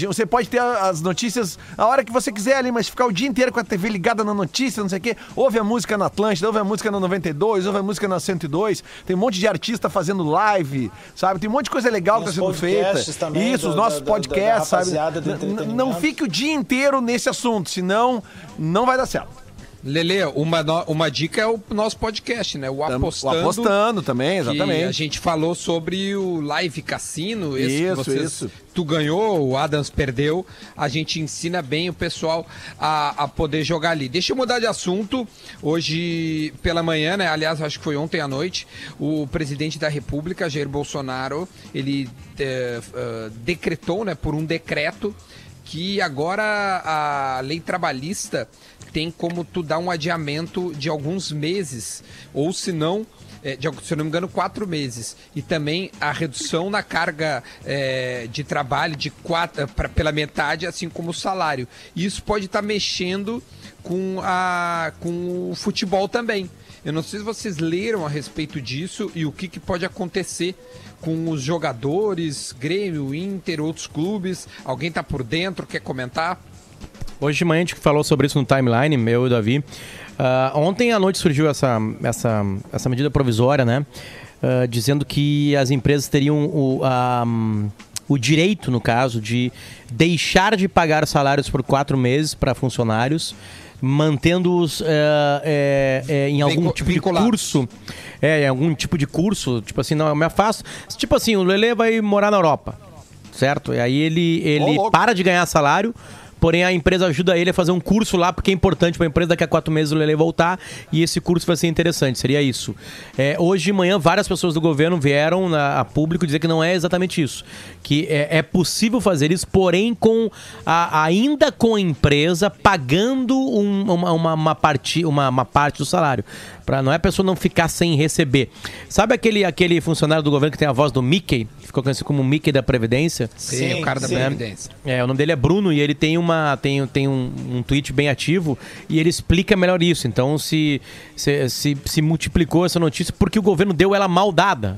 você pode ter as notícias a hora que você quiser ali, mas ficar o dia inteiro com a TV ligada na notícia, não sei o quê. Ouve a música na Atlântida, ouve a música na 92, ouve a música na 102. Tem um monte de artista fazendo live, sabe? Tem um monte de coisa legal que tá sendo feita. também Isso, do- os nossos do- podcasts, sabe? do Não fique o dia inteiro nesse assunto, senão não vai dar certo. Lele, uma, uma dica é o nosso podcast, né? O Apostando. apostando também, exatamente. a gente falou sobre o Live Cassino, Isso, vocês, isso. tu ganhou, o Adams perdeu. A gente ensina bem o pessoal a, a poder jogar ali. Deixa eu mudar de assunto. Hoje pela manhã, né? Aliás, acho que foi ontem à noite, o presidente da República, Jair Bolsonaro, ele eh, eh, decretou, né, por um decreto que agora a lei trabalhista tem como tu dar um adiamento de alguns meses, ou se não, é, de, se eu não me engano, quatro meses. E também a redução na carga é, de trabalho de quatro, pra, pela metade, assim como o salário. E isso pode estar mexendo com, a, com o futebol também. Eu não sei se vocês leram a respeito disso e o que, que pode acontecer com os jogadores, Grêmio, Inter, outros clubes. Alguém tá por dentro, quer comentar? Hoje de manhã a gente falou sobre isso no timeline, meu e o Davi. Ah, ontem à noite surgiu essa, essa, essa medida provisória, né? Ah, dizendo que as empresas teriam o, a, hum, o direito, no caso, de deixar de pagar salários por quatro meses para funcionários, mantendo-os eh, eh, eh, em algum Vincu- tipo de curso. É, em algum tipo de curso, tipo assim, não, eu me afasto. Tipo assim, o Lele vai morar na Europa certo? E aí ele, ele louco. para de ganhar salário, porém a empresa ajuda ele a fazer um curso lá, porque é importante para a empresa daqui a quatro meses o Lele voltar e esse curso vai ser interessante, seria isso. É, hoje de manhã várias pessoas do governo vieram na, a público dizer que não é exatamente isso, que é, é possível fazer isso, porém com a- ainda com a empresa pagando um- uma, uma, uma, parte, uma, uma parte do salário. Pra, não é a pessoa não ficar sem receber. Sabe aquele, aquele funcionário do governo que tem a voz do Mickey? que Ficou conhecido como Mickey da Previdência? Sim, Sim, o cara da sim. Previdência. É, o nome dele é Bruno e ele tem, uma, tem, tem um, um tweet bem ativo e ele explica melhor isso. Então se, se, se, se multiplicou essa notícia porque o governo deu ela mal dada.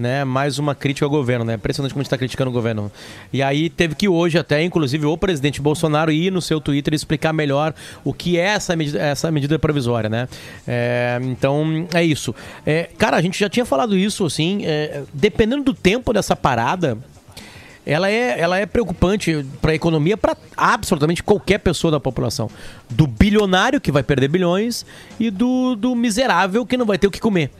Né? Mais uma crítica ao governo, né? Impressionante como a gente está criticando o governo. E aí teve que hoje até, inclusive, o presidente Bolsonaro ir no seu Twitter explicar melhor o que é essa medida, essa medida provisória, né? É, então, é isso. É, cara, a gente já tinha falado isso, assim, é, dependendo do tempo dessa parada, ela é, ela é preocupante para a economia, para absolutamente qualquer pessoa da população. Do bilionário que vai perder bilhões e do, do miserável que não vai ter o que comer.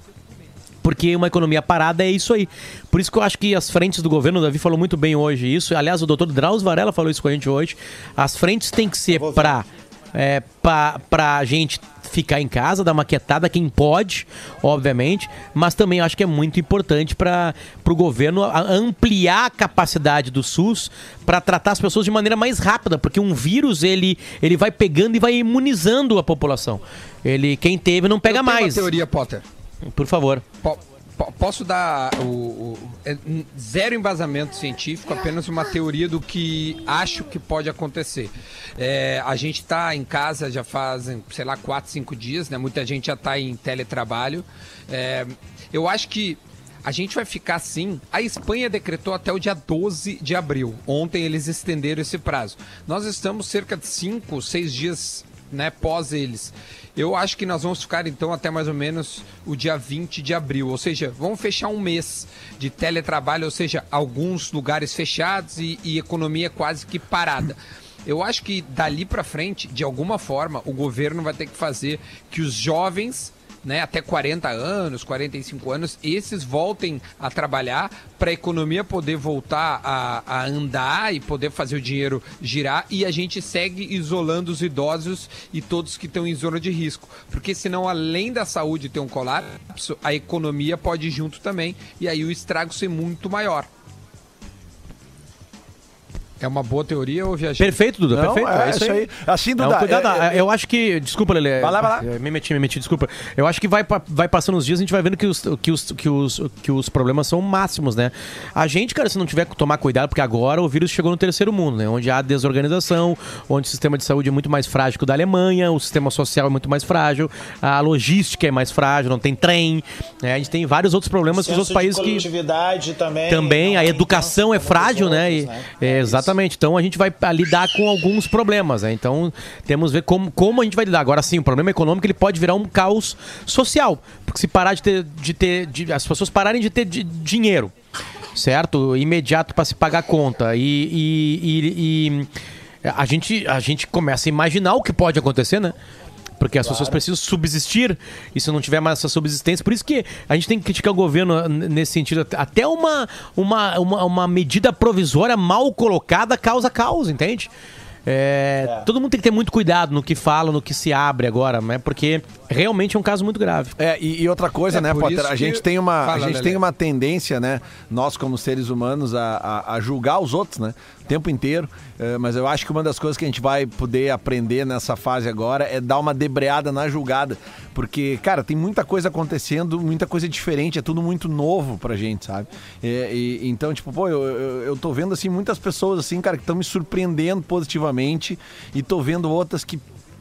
Porque uma economia parada é isso aí. Por isso que eu acho que as frentes do governo, o Davi falou muito bem hoje isso. Aliás, o doutor Drauzio Varela falou isso com a gente hoje. As frentes têm que ser para é, pra, pra gente ficar em casa, dar uma quietada, quem pode, obviamente, mas também acho que é muito importante para o governo a- ampliar a capacidade do SUS para tratar as pessoas de maneira mais rápida, porque um vírus ele, ele vai pegando e vai imunizando a população. Ele quem teve não pega Eu tenho mais. Uma teoria, Potter. Por favor. Po- po- posso dar o, o- é, zero embasamento científico, apenas uma teoria do que acho que pode acontecer. É, a gente está em casa já fazem, sei lá, quatro, cinco dias, né? Muita gente já está em teletrabalho. É, eu acho que a gente vai ficar assim. A Espanha decretou até o dia 12 de abril. Ontem eles estenderam esse prazo. Nós estamos cerca de cinco, seis dias né, pós eles. Eu acho que nós vamos ficar então até mais ou menos o dia 20 de abril, ou seja, vamos fechar um mês de teletrabalho, ou seja, alguns lugares fechados e, e economia quase que parada. Eu acho que dali para frente, de alguma forma, o governo vai ter que fazer que os jovens né, até 40 anos, 45 anos, esses voltem a trabalhar para a economia poder voltar a, a andar e poder fazer o dinheiro girar e a gente segue isolando os idosos e todos que estão em zona de risco. Porque senão, além da saúde ter um colapso, a economia pode ir junto também e aí o estrago ser muito maior. É uma boa teoria ou viajei? Perfeito, Duda, Não, perfeito. é, isso aí. Assim, Não, Duda, cuidado, é- é- eu acho que. Desculpa, Lele. Vai lá, vai lá. É, Me meti, me meti, desculpa. Eu acho que vai, vai passando os dias, a gente vai vendo que os, que, os, que, os, que os problemas são máximos, né? A gente, cara, se não tiver que tomar cuidado, porque agora o vírus chegou no terceiro mundo, né? Onde há desorganização, onde o sistema de saúde é muito mais frágil que o da Alemanha, o sistema social é muito mais frágil, a logística é mais frágil, não tem trem. né? A gente tem vários outros problemas que os outros países que. também. Também, a educação é frágil, como os né? E- outros, é, É isso. Exatamente. Então a gente vai ah, lidar com alguns problemas, né? Então temos que ver como, como a gente vai lidar. Agora sim, o problema econômico ele pode virar um caos social. Porque se parar de ter. De ter de- as pessoas pararem de ter di- dinheiro, certo? Imediato para se pagar a conta. E, e- e- e a, gente, a gente começa a imaginar o que pode acontecer, né? Porque as pessoas precisam subsistir e se não tiver mais essa subsistência. Por isso que a gente tem que criticar o governo nesse sentido. Até uma, uma, uma, uma medida provisória mal colocada causa caos, entende? É, Todo mundo tem que ter muito cuidado no que fala, no que se abre agora, né? Porque realmente é um caso muito grave. É, e, e outra coisa, É, né, Potter? A que- gente tem uma, a Fala, gente Lelê. tem uma tendência, né, nós como seres humanos, a, a- a julgar os outros, né? O tempo inteiro. É, mas eu acho que uma das coisas que a gente vai poder aprender nessa fase agora é dar uma debreada na julgada. Porque, cara, tem muita coisa acontecendo, muita coisa diferente, é tudo muito novo pra gente, sabe? É, e- então, tipo, pô, eu, eu, eu tô vendo, assim, muitas pessoas, assim, cara, que estão me surpreendendo positivamente e tô vendo outras que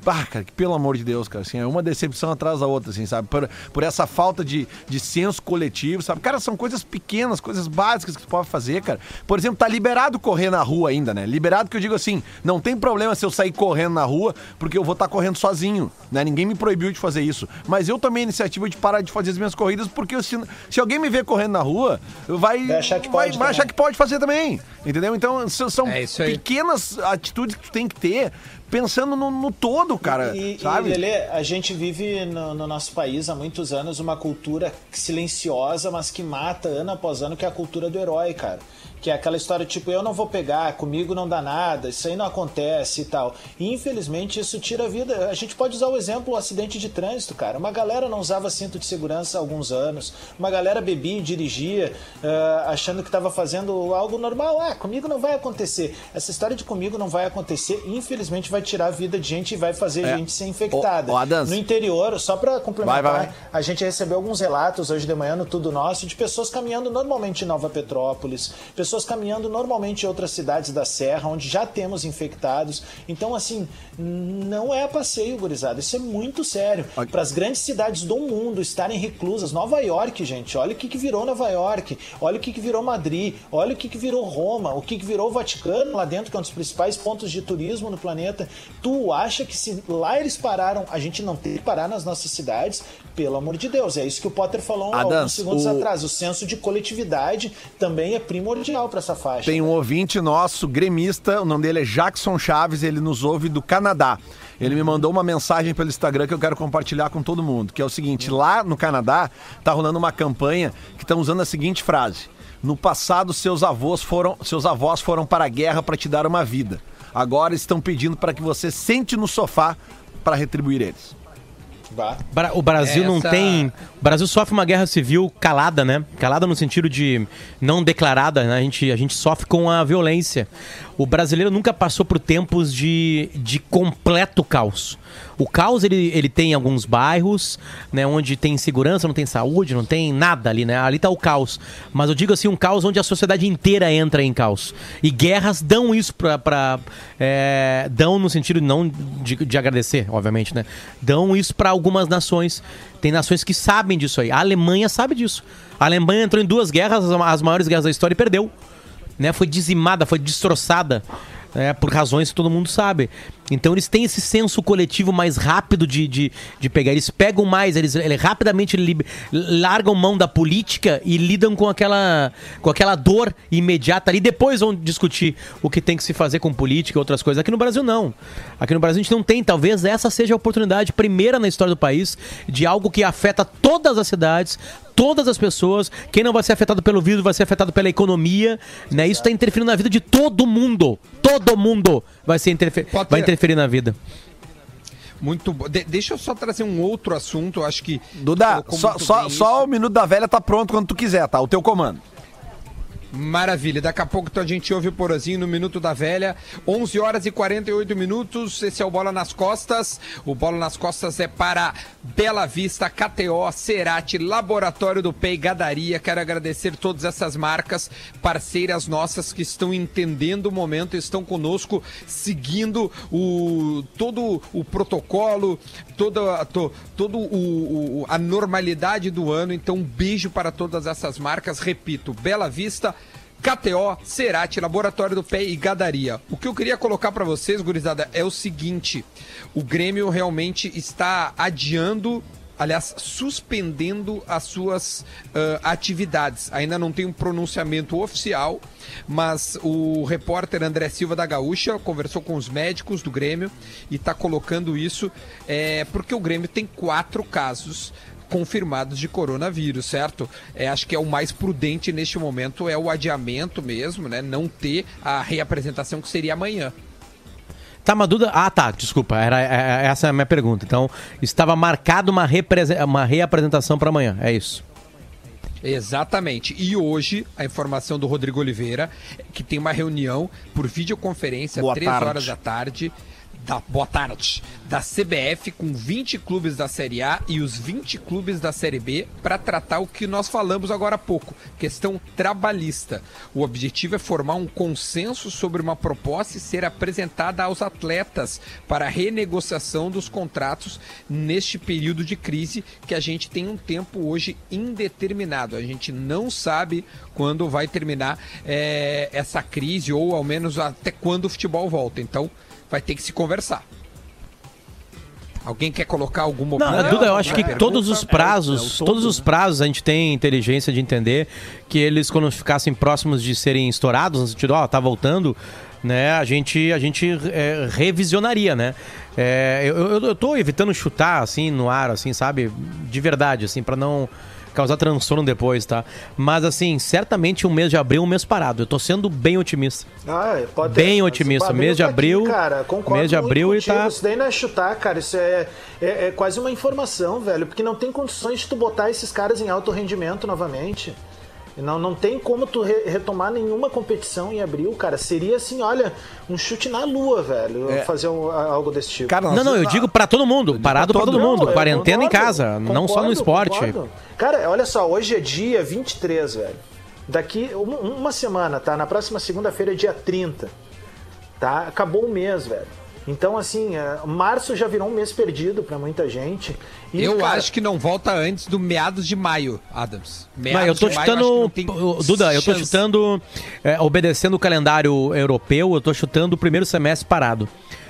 Pá, cara, que pelo amor de Deus, cara, assim, é uma decepção atrás da outra, assim, sabe? Por, por essa falta de, de senso coletivo, sabe? Cara, são coisas pequenas, coisas básicas que tu pode fazer, cara. Por exemplo, tá liberado correr na rua ainda, né? Liberado que eu digo assim, não tem problema se eu sair correndo na rua, porque eu vou estar correndo sozinho, né? Ninguém me proibiu de fazer isso. Mas eu tomei a iniciativa de parar de fazer as minhas corridas, porque se, se alguém me ver correndo na rua, vai, Vai achar que vai, pode vai achar que pode fazer também, entendeu? Então, são, É pequenas atitudes que tu tem que ter pensando no, no todo, cara, E, e, sabe? Lelê, a gente vive no, no nosso país há muitos anos uma cultura silenciosa, mas que mata ano após ano, que é a cultura do herói, cara. Que é aquela história tipo, eu não vou pegar, comigo não dá nada, isso aí não acontece e tal. E infelizmente isso tira a vida. A gente pode usar o exemplo, o acidente de trânsito, cara. Uma galera não usava cinto de segurança há alguns anos, uma galera bebia e dirigia ah, achando que estava fazendo algo normal. Ah, comigo não vai acontecer. Essa história de comigo não vai acontecer, infelizmente vai tirar a vida de gente e vai fazer É. gente ser infectada. Ô, Adams. no interior, só para complementar, vai, vai. a gente recebeu alguns relatos hoje de manhã no Tudo Nosso de pessoas caminhando normalmente em Nova Petrópolis, pessoas caminhando normalmente em outras cidades da Serra, onde já temos infectados. Então, assim, não é passeio, gurizada. Isso é muito sério. Para as grandes cidades do mundo estarem reclusas, Nova York, gente, olha o que, que virou Nova York, olha o que, que virou Madrid, olha o que, que virou Roma, o que, que virou o Vaticano lá dentro, que é um dos principais pontos de turismo no planeta. Tu acha que se lá eles pararam, a gente não tem que parar nas nossas cidades? Pelo amor de Deus, é isso que o Potter falou alguns segundos o- atrás. O senso de coletividade também é primordial para essa faixa. Tem um ouvinte nosso, gremista, o nome dele é Jackson Chaves, ele nos ouve do Canadá. Ele me mandou uma mensagem pelo Instagram que eu quero compartilhar com todo mundo, que é o seguinte, lá no Canadá tá rolando uma campanha que estão usando a seguinte frase: No passado seus avós foram, seus avós foram para a guerra para te dar uma vida. Agora estão pedindo para que você sente no sofá para retribuir eles. O Brasil não Essa- tem. O Brasil sofre uma guerra civil calada, né? Calada no sentido de não declarada, né? A gente, a gente sofre com a violência. O brasileiro nunca passou por tempos de, de completo caos. O caos ele, ele tem em alguns bairros, né, onde tem segurança, não tem saúde, não tem nada ali, né? Ali tá o caos. Mas eu digo assim, um caos onde a sociedade inteira entra em caos. E guerras dão isso pra. pra é, dão no sentido não de, de agradecer, obviamente, né? Dão isso pra algumas nações. Tem nações que sabem disso aí. A Alemanha sabe disso. A Alemanha entrou em duas guerras, as- maiores guerras da história, e perdeu né, foi dizimada, foi destroçada. né, por razões que todo mundo sabe. Então eles têm esse senso coletivo mais rápido de, de, de pegar. Eles pegam mais, eles, eles rapidamente li- largam mão da política e lidam com aquela, com aquela dor imediata ali. Depois vão discutir o que tem que se fazer com política e outras coisas. Aqui no Brasil, não. Aqui no Brasil a gente não tem. Talvez essa seja a oportunidade primeira na história do país de algo que afeta todas as cidades, todas as pessoas. Quem não vai ser afetado pelo vírus vai ser afetado pela economia. Né? Isso está interferindo na vida de todo mundo. Todo mundo vai, ser interfer... Pode vai. Interferir na vida. Muito bom. De- deixa eu só trazer um outro assunto, acho que. Duda, só, só, só o Minuto da Velha tá pronto quando tu quiser, tá? O teu comando. Maravilha. Daqui a pouco então, a gente ouve o Porozinho no Minuto da Velha. 11 horas e 48 minutos. Esse é o Bola nas Costas. O Bola nas Costas é para Bela Vista, KTO, Cerati, Laboratório do Pei, Gadaria. Quero agradecer todas essas marcas, parceiras nossas que estão entendendo o momento, estão conosco, seguindo o, todo o protocolo, toda, to, todo o, o- a normalidade do ano. Então, um beijo para todas essas marcas. Repito, Bela Vista. KTO, Cerati, Laboratório do Pé e Gadaria. O que eu queria colocar para vocês, gurizada, é o seguinte: o Grêmio realmente está adiando, aliás, suspendendo as suas ah, atividades. Ainda não tem um pronunciamento oficial, mas o repórter André Silva da Gaúcha conversou com os médicos do Grêmio e está colocando isso é, porque o Grêmio tem quatro casos confirmados de coronavírus, certo? É, acho que é o mais prudente neste momento é o adiamento mesmo, né? Não ter a reapresentação que seria amanhã. Tá, uma Duda. Ah, tá, desculpa. Era, é- é- essa é a minha pergunta. Então, estava marcado uma, represe- uma reapresentação para amanhã. É isso. Exatamente. E hoje, a informação do Rodrigo Oliveira, que tem uma reunião por videoconferência, Boa três tarde. horas da tarde. Da, boa tarde. Da CBF com 20 clubes da Série A e os 20 clubes da Série B para tratar o que nós falamos agora há pouco, questão trabalhista. O objetivo é formar um consenso sobre uma proposta e ser apresentada aos atletas para a renegociação dos contratos neste período de crise que a gente tem um tempo hoje indeterminado. A gente não sabe quando vai terminar eh, essa crise ou ao menos até quando o futebol volta. Então vai ter que se conversar. Alguém quer colocar alguma Não, opinião? Duda, eu acho que Alguma todos os pergunta? prazos, todos os prazos a gente tem inteligência de entender que eles quando ficassem próximos de serem estourados, no sentido, ó, tá voltando, né, a gente, a gente é, revisionaria, né? É, eu, eu, eu tô evitando chutar, assim, no ar, assim, sabe? De verdade, assim, para não causar transtorno depois, tá? Mas, assim, certamente um mês de abril é um mês parado. Eu tô sendo bem otimista. Ah, pode Bem mas otimista. Mês de tá aqui, abril- cara, concordo mês de abril e tá- Isso daí não é chutar, cara. Isso é, é, é quase uma informação, velho. Porque não tem condições de tu botar esses caras em alto rendimento novamente. Não, não tem como tu re- retomar nenhuma competição em abril, cara. Seria assim, olha, um chute na lua, velho, fazer um- algo desse tipo. Cara, Não, não, eu digo pra todo mundo, parado pra todo Não, mundo, eu quarentena em concordo, casa, não só no concordo, esporte. concordo. Cara, olha só, hoje é dia 23, velho. Daqui uma, uma semana, tá? Na próxima segunda-feira é dia 30. Tá? Acabou o mês, velho. Então, assim, é, março já virou um mês perdido pra muita gente. E, Eu cara, acho que não volta antes do meados de maio, Adams. Mas Meados eu tô de maio, chutando. não tem Duda, eu tô chance. chutando. é, obedecendo o calendário europeu, eu tô chutando o primeiro semestre parado.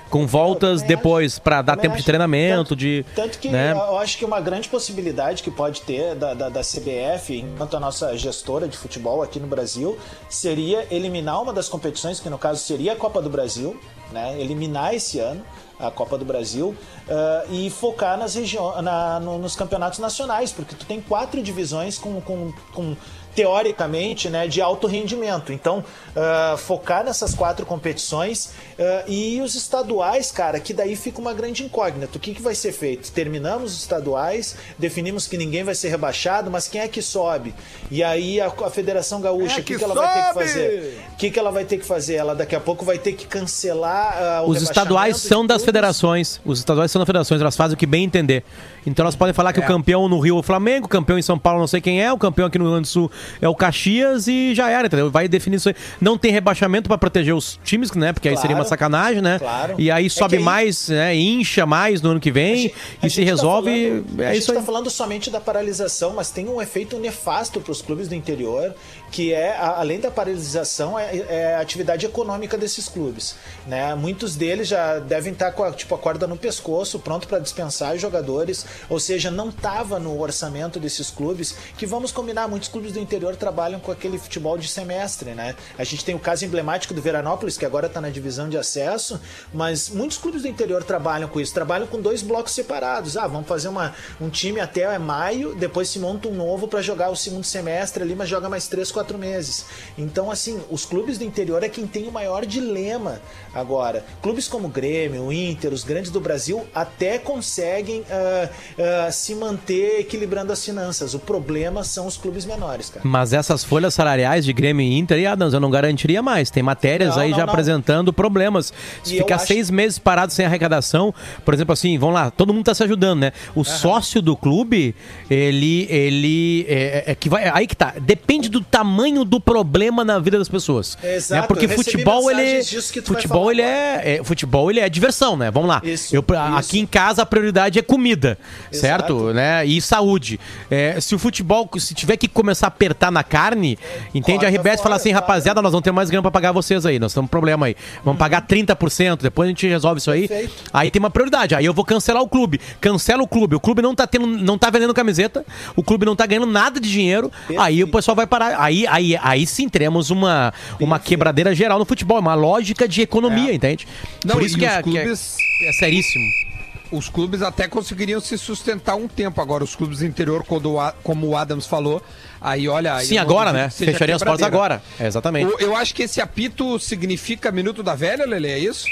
Com voltas depois, pra dar tempo de treinamento, Tanto- de. Tanto que né? eu acho que uma grande possibilidade que pode ter da, da, da CBF, enquanto a nossa gestora de futebol aqui no Brasil, seria eliminar uma das competições, que no caso seria a Copa do Brasil, né? eliminar esse ano a Copa do Brasil ah, e focar nas regiões, na, no- nos campeonatos nacionais, porque tu tem quatro divisões com, com, com teoricamente, né, de alto rendimento. Então, ah, focar nessas quatro competições ah, e os estaduais, cara, que daí fica uma grande incógnita. O que, que vai ser feito? Terminamos os estaduais, definimos que ninguém vai ser rebaixado, mas quem é que sobe? E aí a, a Federação Gaúcha, É o que, que que ela vai ter que fazer? O que, que ela vai ter que fazer? Ela daqui a pouco vai ter que cancelar ah, o Os estaduais são das federações. Os estaduais são das federações, elas fazem o que bem entender. Então elas podem falar que o campeão no Rio é o Flamengo, o campeão em São Paulo não sei quem é, o campeão aqui no Rio Grande do Sul é o Caxias e já era, entendeu? Vai definir isso aí. Não tem rebaixamento pra proteger os times, né? Porque aí seria uma Claro. sacanagem, né? Claro. E aí É sobe que aí- mais, né? Incha mais no ano que vem A e se gente tá resolve. falando- é a gente isso aí. tá falando somente da paralisação, mas tem um efeito nefasto para os clubes do interior, que é, além da paralisação, é, é a atividade econômica desses clubes. Né? Muitos deles já devem estar com a, tipo, a corda no pescoço, pronto para dispensar jogadores, ou seja, não estava no orçamento desses clubes, que vamos combinar, muitos clubes do interior trabalham com aquele futebol de semestre. Né? A gente tem o caso emblemático do Veranópolis, que agora está na divisão de acesso, mas muitos clubes do interior trabalham com isso, trabalham com dois blocos separados. Ah, vamos fazer uma, um time até maio, depois se monta um novo para jogar o segundo semestre ali, mas joga mais três, quatro meses. Então, assim, os clubes do interior é quem tem o maior dilema agora. Clubes como o Grêmio, o Inter, os grandes do Brasil até conseguem ah, ah, se manter equilibrando as finanças. O problema são os clubes menores, cara. Mas essas folhas salariais de Grêmio e Inter, e Adams, eu não garantiria mais. Tem matérias Não, aí não, já não. apresentando problemas. Se E ficar acho- seis meses parado sem arrecadação, por exemplo, assim, vamos lá, todo mundo tá se ajudando, né? O sócio do clube, ele. ele é, é que vai. Aí que tá. Depende do tamanho do problema na vida das pessoas. Exato, né? Porque futebol, ele. Futebol, ele é, é- Futebol, ele é diversão, né? Vamos lá. Isso, Eu, isso. Aqui em casa a prioridade é comida, certo? Exato. Né? E saúde. É, se o futebol, se tiver que começar a apertar na carne, entende? Corta a RBS fala assim, rapaziada, nós não temos mais grana pra pagar vocês aí, nós temos um problema aí. Vamos pagar 30%, depois a gente resolve isso aí. Perfeito. Aí tem uma prioridade. Aí eu vou cancelar o clube. Cancela o clube. O clube não tá tendo, não tá vendendo camiseta, o clube não tá ganhando nada de dinheiro. Aí o pessoal vai parar. Aí, aí, aí sim teremos uma, uma quebradeira geral no futebol, uma lógica de economia, entende? Não, Por isso e que, os é, que é- clubes- é seríssimo. os clubes até conseguiriam se sustentar um tempo. Agora, os clubes do interior, quando o como o Adams falou, aí olha. aí Sim, agora, né? que seja Fecharia as portas agora. É, exatamente. O- Eu acho que esse apito significa Minuto da Velha, Lele, é isso?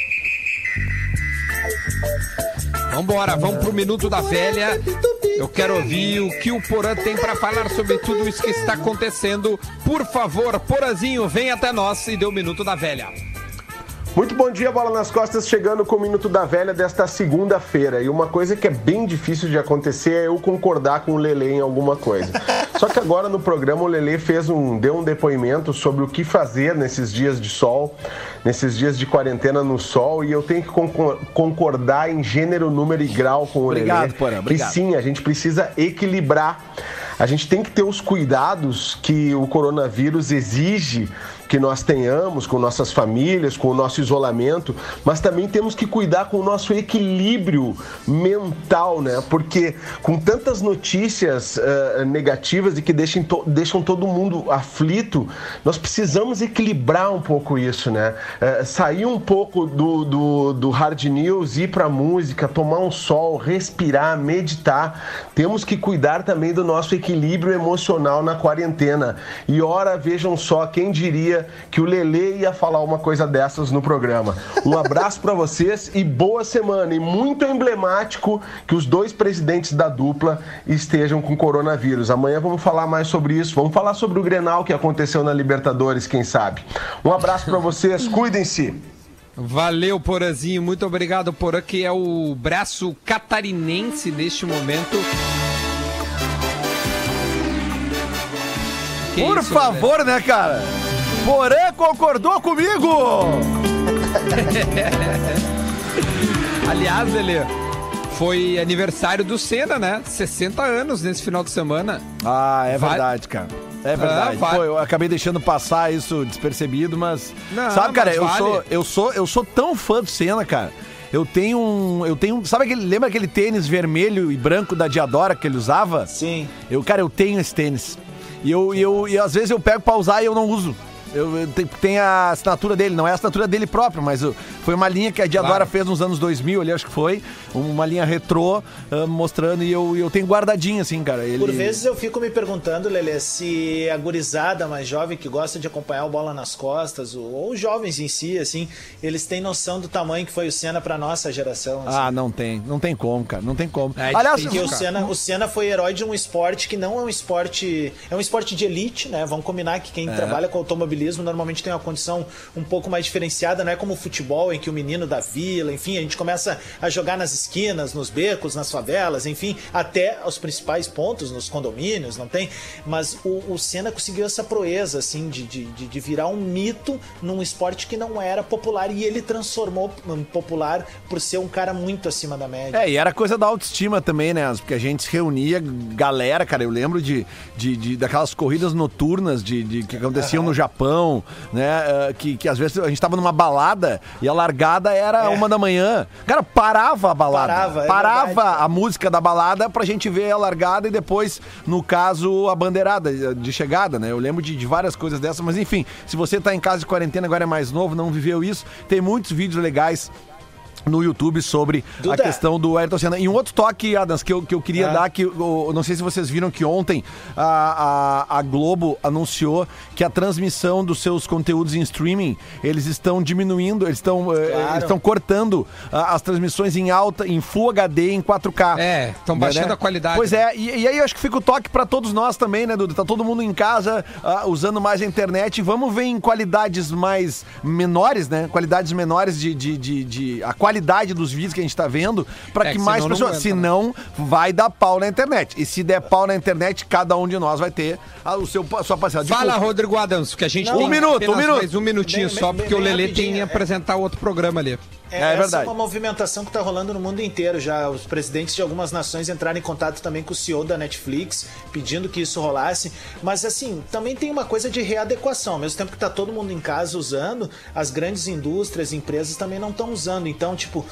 Vambora, vamos pro Minuto da Velha. Eu quero ouvir o que o Porã tem pra falar sobre tudo isso que está acontecendo. Por favor, Porazinho, vem até nós e dê o Minuto da Velha. Muito bom dia, Bola nas Costas, chegando com o Minuto da Velha desta segunda-feira. E uma coisa que é bem difícil de acontecer é eu concordar com o Lele em alguma coisa. Só que agora no programa o Lele fez um, deu um depoimento sobre o que fazer nesses dias de sol, nesses dias de quarentena no sol, e eu tenho que concor- concordar em gênero, número e grau com o Obrigado, Lele. Porã, Que obrigado. sim, a gente precisa equilibrar. A gente tem que ter os cuidados que o coronavírus exige que nós tenhamos com nossas famílias, com o nosso isolamento, mas também temos que cuidar com o nosso equilíbrio mental, né? Porque com tantas notícias eh, negativas e que deixam, to- deixam todo mundo aflito, nós precisamos equilibrar um pouco isso, né? Eh, sair um pouco do, do, do hard news, ir pra música, tomar um sol, respirar, meditar. Temos que cuidar também do nosso equilíbrio emocional na quarentena. E ora, vejam só, quem diria que o Lele ia falar uma coisa dessas no programa. Um abraço pra vocês e boa semana. E muito emblemático que os dois presidentes da dupla estejam com coronavírus. Amanhã vamos falar mais sobre isso. Vamos falar sobre o Grenal que aconteceu na Libertadores, quem sabe. Um abraço pra vocês, cuidem-se. Valeu, Porazinho. Muito obrigado, Porã, que é o braço catarinense neste momento. Que Por isso, favor, né, cara? Porã concordou comigo! Aliás, Lelê, foi aniversário do Senna, né? 60 anos nesse final de semana. Ah, é Vai- verdade, cara. É verdade. Ah, Pô, eu acabei deixando passar isso despercebido, mas. Não, sabe, cara, mas eu, vale. sou, eu, sou, eu sou tão fã do Senna, cara. Eu tenho um. Eu tenho. Sabe aquele. Lembra aquele tênis vermelho e branco da Diadora que ele usava? Sim. Eu, cara, eu tenho esse tênis. E eu, e eu e às vezes eu pego pra usar e eu não uso. Eu, eu te- tem a assinatura dele, não é a assinatura dele próprio, mas eu- foi uma linha que a Diadora Claro. fez nos anos 2000, ali acho que foi, uma linha retrô ah, mostrando e eu, eu tenho guardadinho assim, cara. Ele... Por vezes eu fico me perguntando, Lelê, se a gurizada mais jovem que gosta de acompanhar o Bola nas Costas, ou, ou os jovens em si, assim, eles têm noção do tamanho que foi o Senna pra nossa geração. assim. Ah, não tem, não tem como, cara, não tem como. É Aliás, Porque o Senna, o Senna foi herói de um esporte que não é um esporte. É um esporte de elite, né? Vamos combinar que É. quem trabalha com automobilismo normalmente tem uma condição um pouco mais diferenciada, não é como o futebol, em que o menino da vila, enfim, a gente começa a jogar nas esquinas, nos becos, nas favelas, enfim, até os principais pontos, nos condomínios, não tem? Mas o, o Senna conseguiu essa proeza, assim, de, de, de- virar um mito num esporte que não era popular e ele transformou em popular por ser um cara muito acima da média. É, e era coisa da autoestima também, né? Porque a gente se reunia, galera, cara. Eu lembro de, de, de- daquelas corridas noturnas de, de- que aconteciam no Japão, né? eh, que, que às vezes a gente tava numa balada e a largada era É. uma da manhã. Cara, parava a balada. Parava, é parava verdade, a música da balada pra gente ver a largada e depois, no caso, a bandeirada de chegada, né? Eu lembro de, de várias coisas dessas, mas enfim, se você tá em casa de quarentena, agora é mais novo, não viveu isso, tem muitos vídeos legais no YouTube sobre Duda. a questão do Ayrton Senna. E um outro toque, Adams, que eu, que eu queria Ah. dar, que eu, não sei se vocês viram que ontem a, a, a Globo anunciou que a transmissão dos seus conteúdos em streaming, eles estão diminuindo, eles estão eh, Claro. eles estão cortando as transmissões em alta, em Full HD, em 4K. É, tão baixando a qualidade. Pois é, e, e aí eu acho que fica o toque pra todos nós também, né, Duda? Tá todo mundo em casa ah, usando mais a internet. Vamos ver em qualidades mais menores, né? Qualidades menores de, de, de, de- a qualidade dos vídeos que a gente tá vendo, pra É, que que mais senão não pessoas. aguenta, Senão, vai dar pau na internet. E se der pau na internet, cada um de nós vai ter a, o seu, a sua parcela de Fala, culpa. Rodrigo Adams, que a gente Não, tem um minuto, um minuto. mais um minutinho Bem, só, bem, porque o bem Lelê rapidinho, tem que apresentar outro programa ali. É, É essa verdade. é uma movimentação que está rolando no mundo inteiro já. Os presidentes de algumas nações entraram em contato também com o CEO da Netflix, pedindo que isso rolasse. Mas assim, também tem uma coisa de readequação. Ao mesmo tempo que está todo mundo em casa usando, as grandes indústrias, empresas também não estão usando. Então, tipo.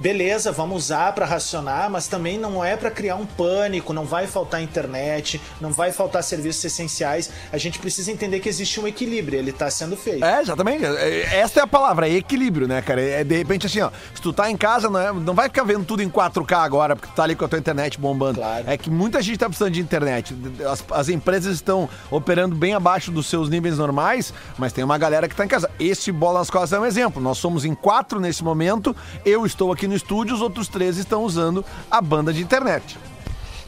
Beleza, vamos usar para racionar, mas também não é para criar um pânico, não vai faltar internet, não vai faltar serviços essenciais. A gente precisa entender que existe um equilíbrio, ele está sendo feito. É, exatamente. É, Essa é a palavra, é equilíbrio, né, cara? É de repente assim, ó, se tu tá em casa, não, é- não vai ficar vendo tudo em 4K agora, porque tu tá ali com a tua internet bombando. Claro. É que muita gente tá precisando de internet. As, as empresas estão operando bem abaixo dos seus níveis normais, mas tem uma galera que tá em casa. Esse Bola nas Costas é um exemplo. Nós somos em quatro nesse momento, eu estou aqui no estúdio, os outros três estão usando a banda de internet.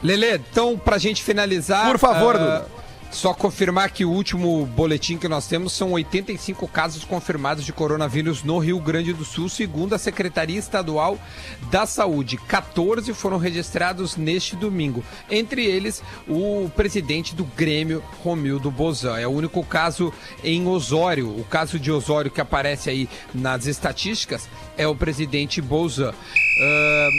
Lelê, então, pra gente finalizar. Por favor, ah, Duda. Só confirmar que o último boletim que nós temos são 85 casos confirmados de coronavírus no Rio Grande do Sul, segundo a Secretaria Estadual da Saúde. 14 foram registrados neste domingo. Entre eles, o presidente do Grêmio, Romildo Bozan. É o único caso em Osório. O caso de Osório que aparece aí nas estatísticas é o presidente Bozan. Ah,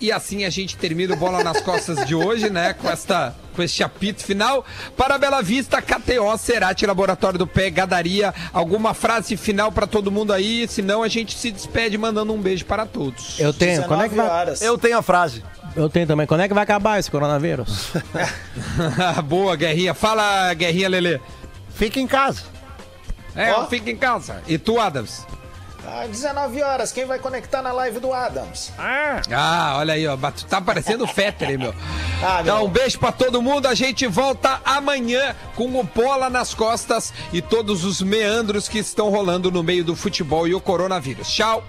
e assim a gente termina o Bola nas Costas de hoje, né? Com, esta, com este apito final. Para a Bela Vista, KTO, Cerati, Laboratório do Pé, Gadaria. Alguma frase final para todo mundo aí? Senão a gente se despede mandando um beijo para todos. Eu tenho. Quando é que vai... horas. Eu tenho a frase. Eu tenho também. Quando é que vai acabar esse coronavírus? Boa, Guerrinha. Fala, Guerrinha Lelê. Fica em casa. É, Ó. fica em casa. E tu, Adams? Ah, 19 horas, quem vai conectar na live do Adams? Ah, olha aí, ó. Tu tá parecendo o Fetter, hein, meu? Ah, Então, meu. um beijo pra todo mundo. A gente volta amanhã com o Bola nas costas e todos os meandros que estão rolando no meio do futebol e o coronavírus. Tchau!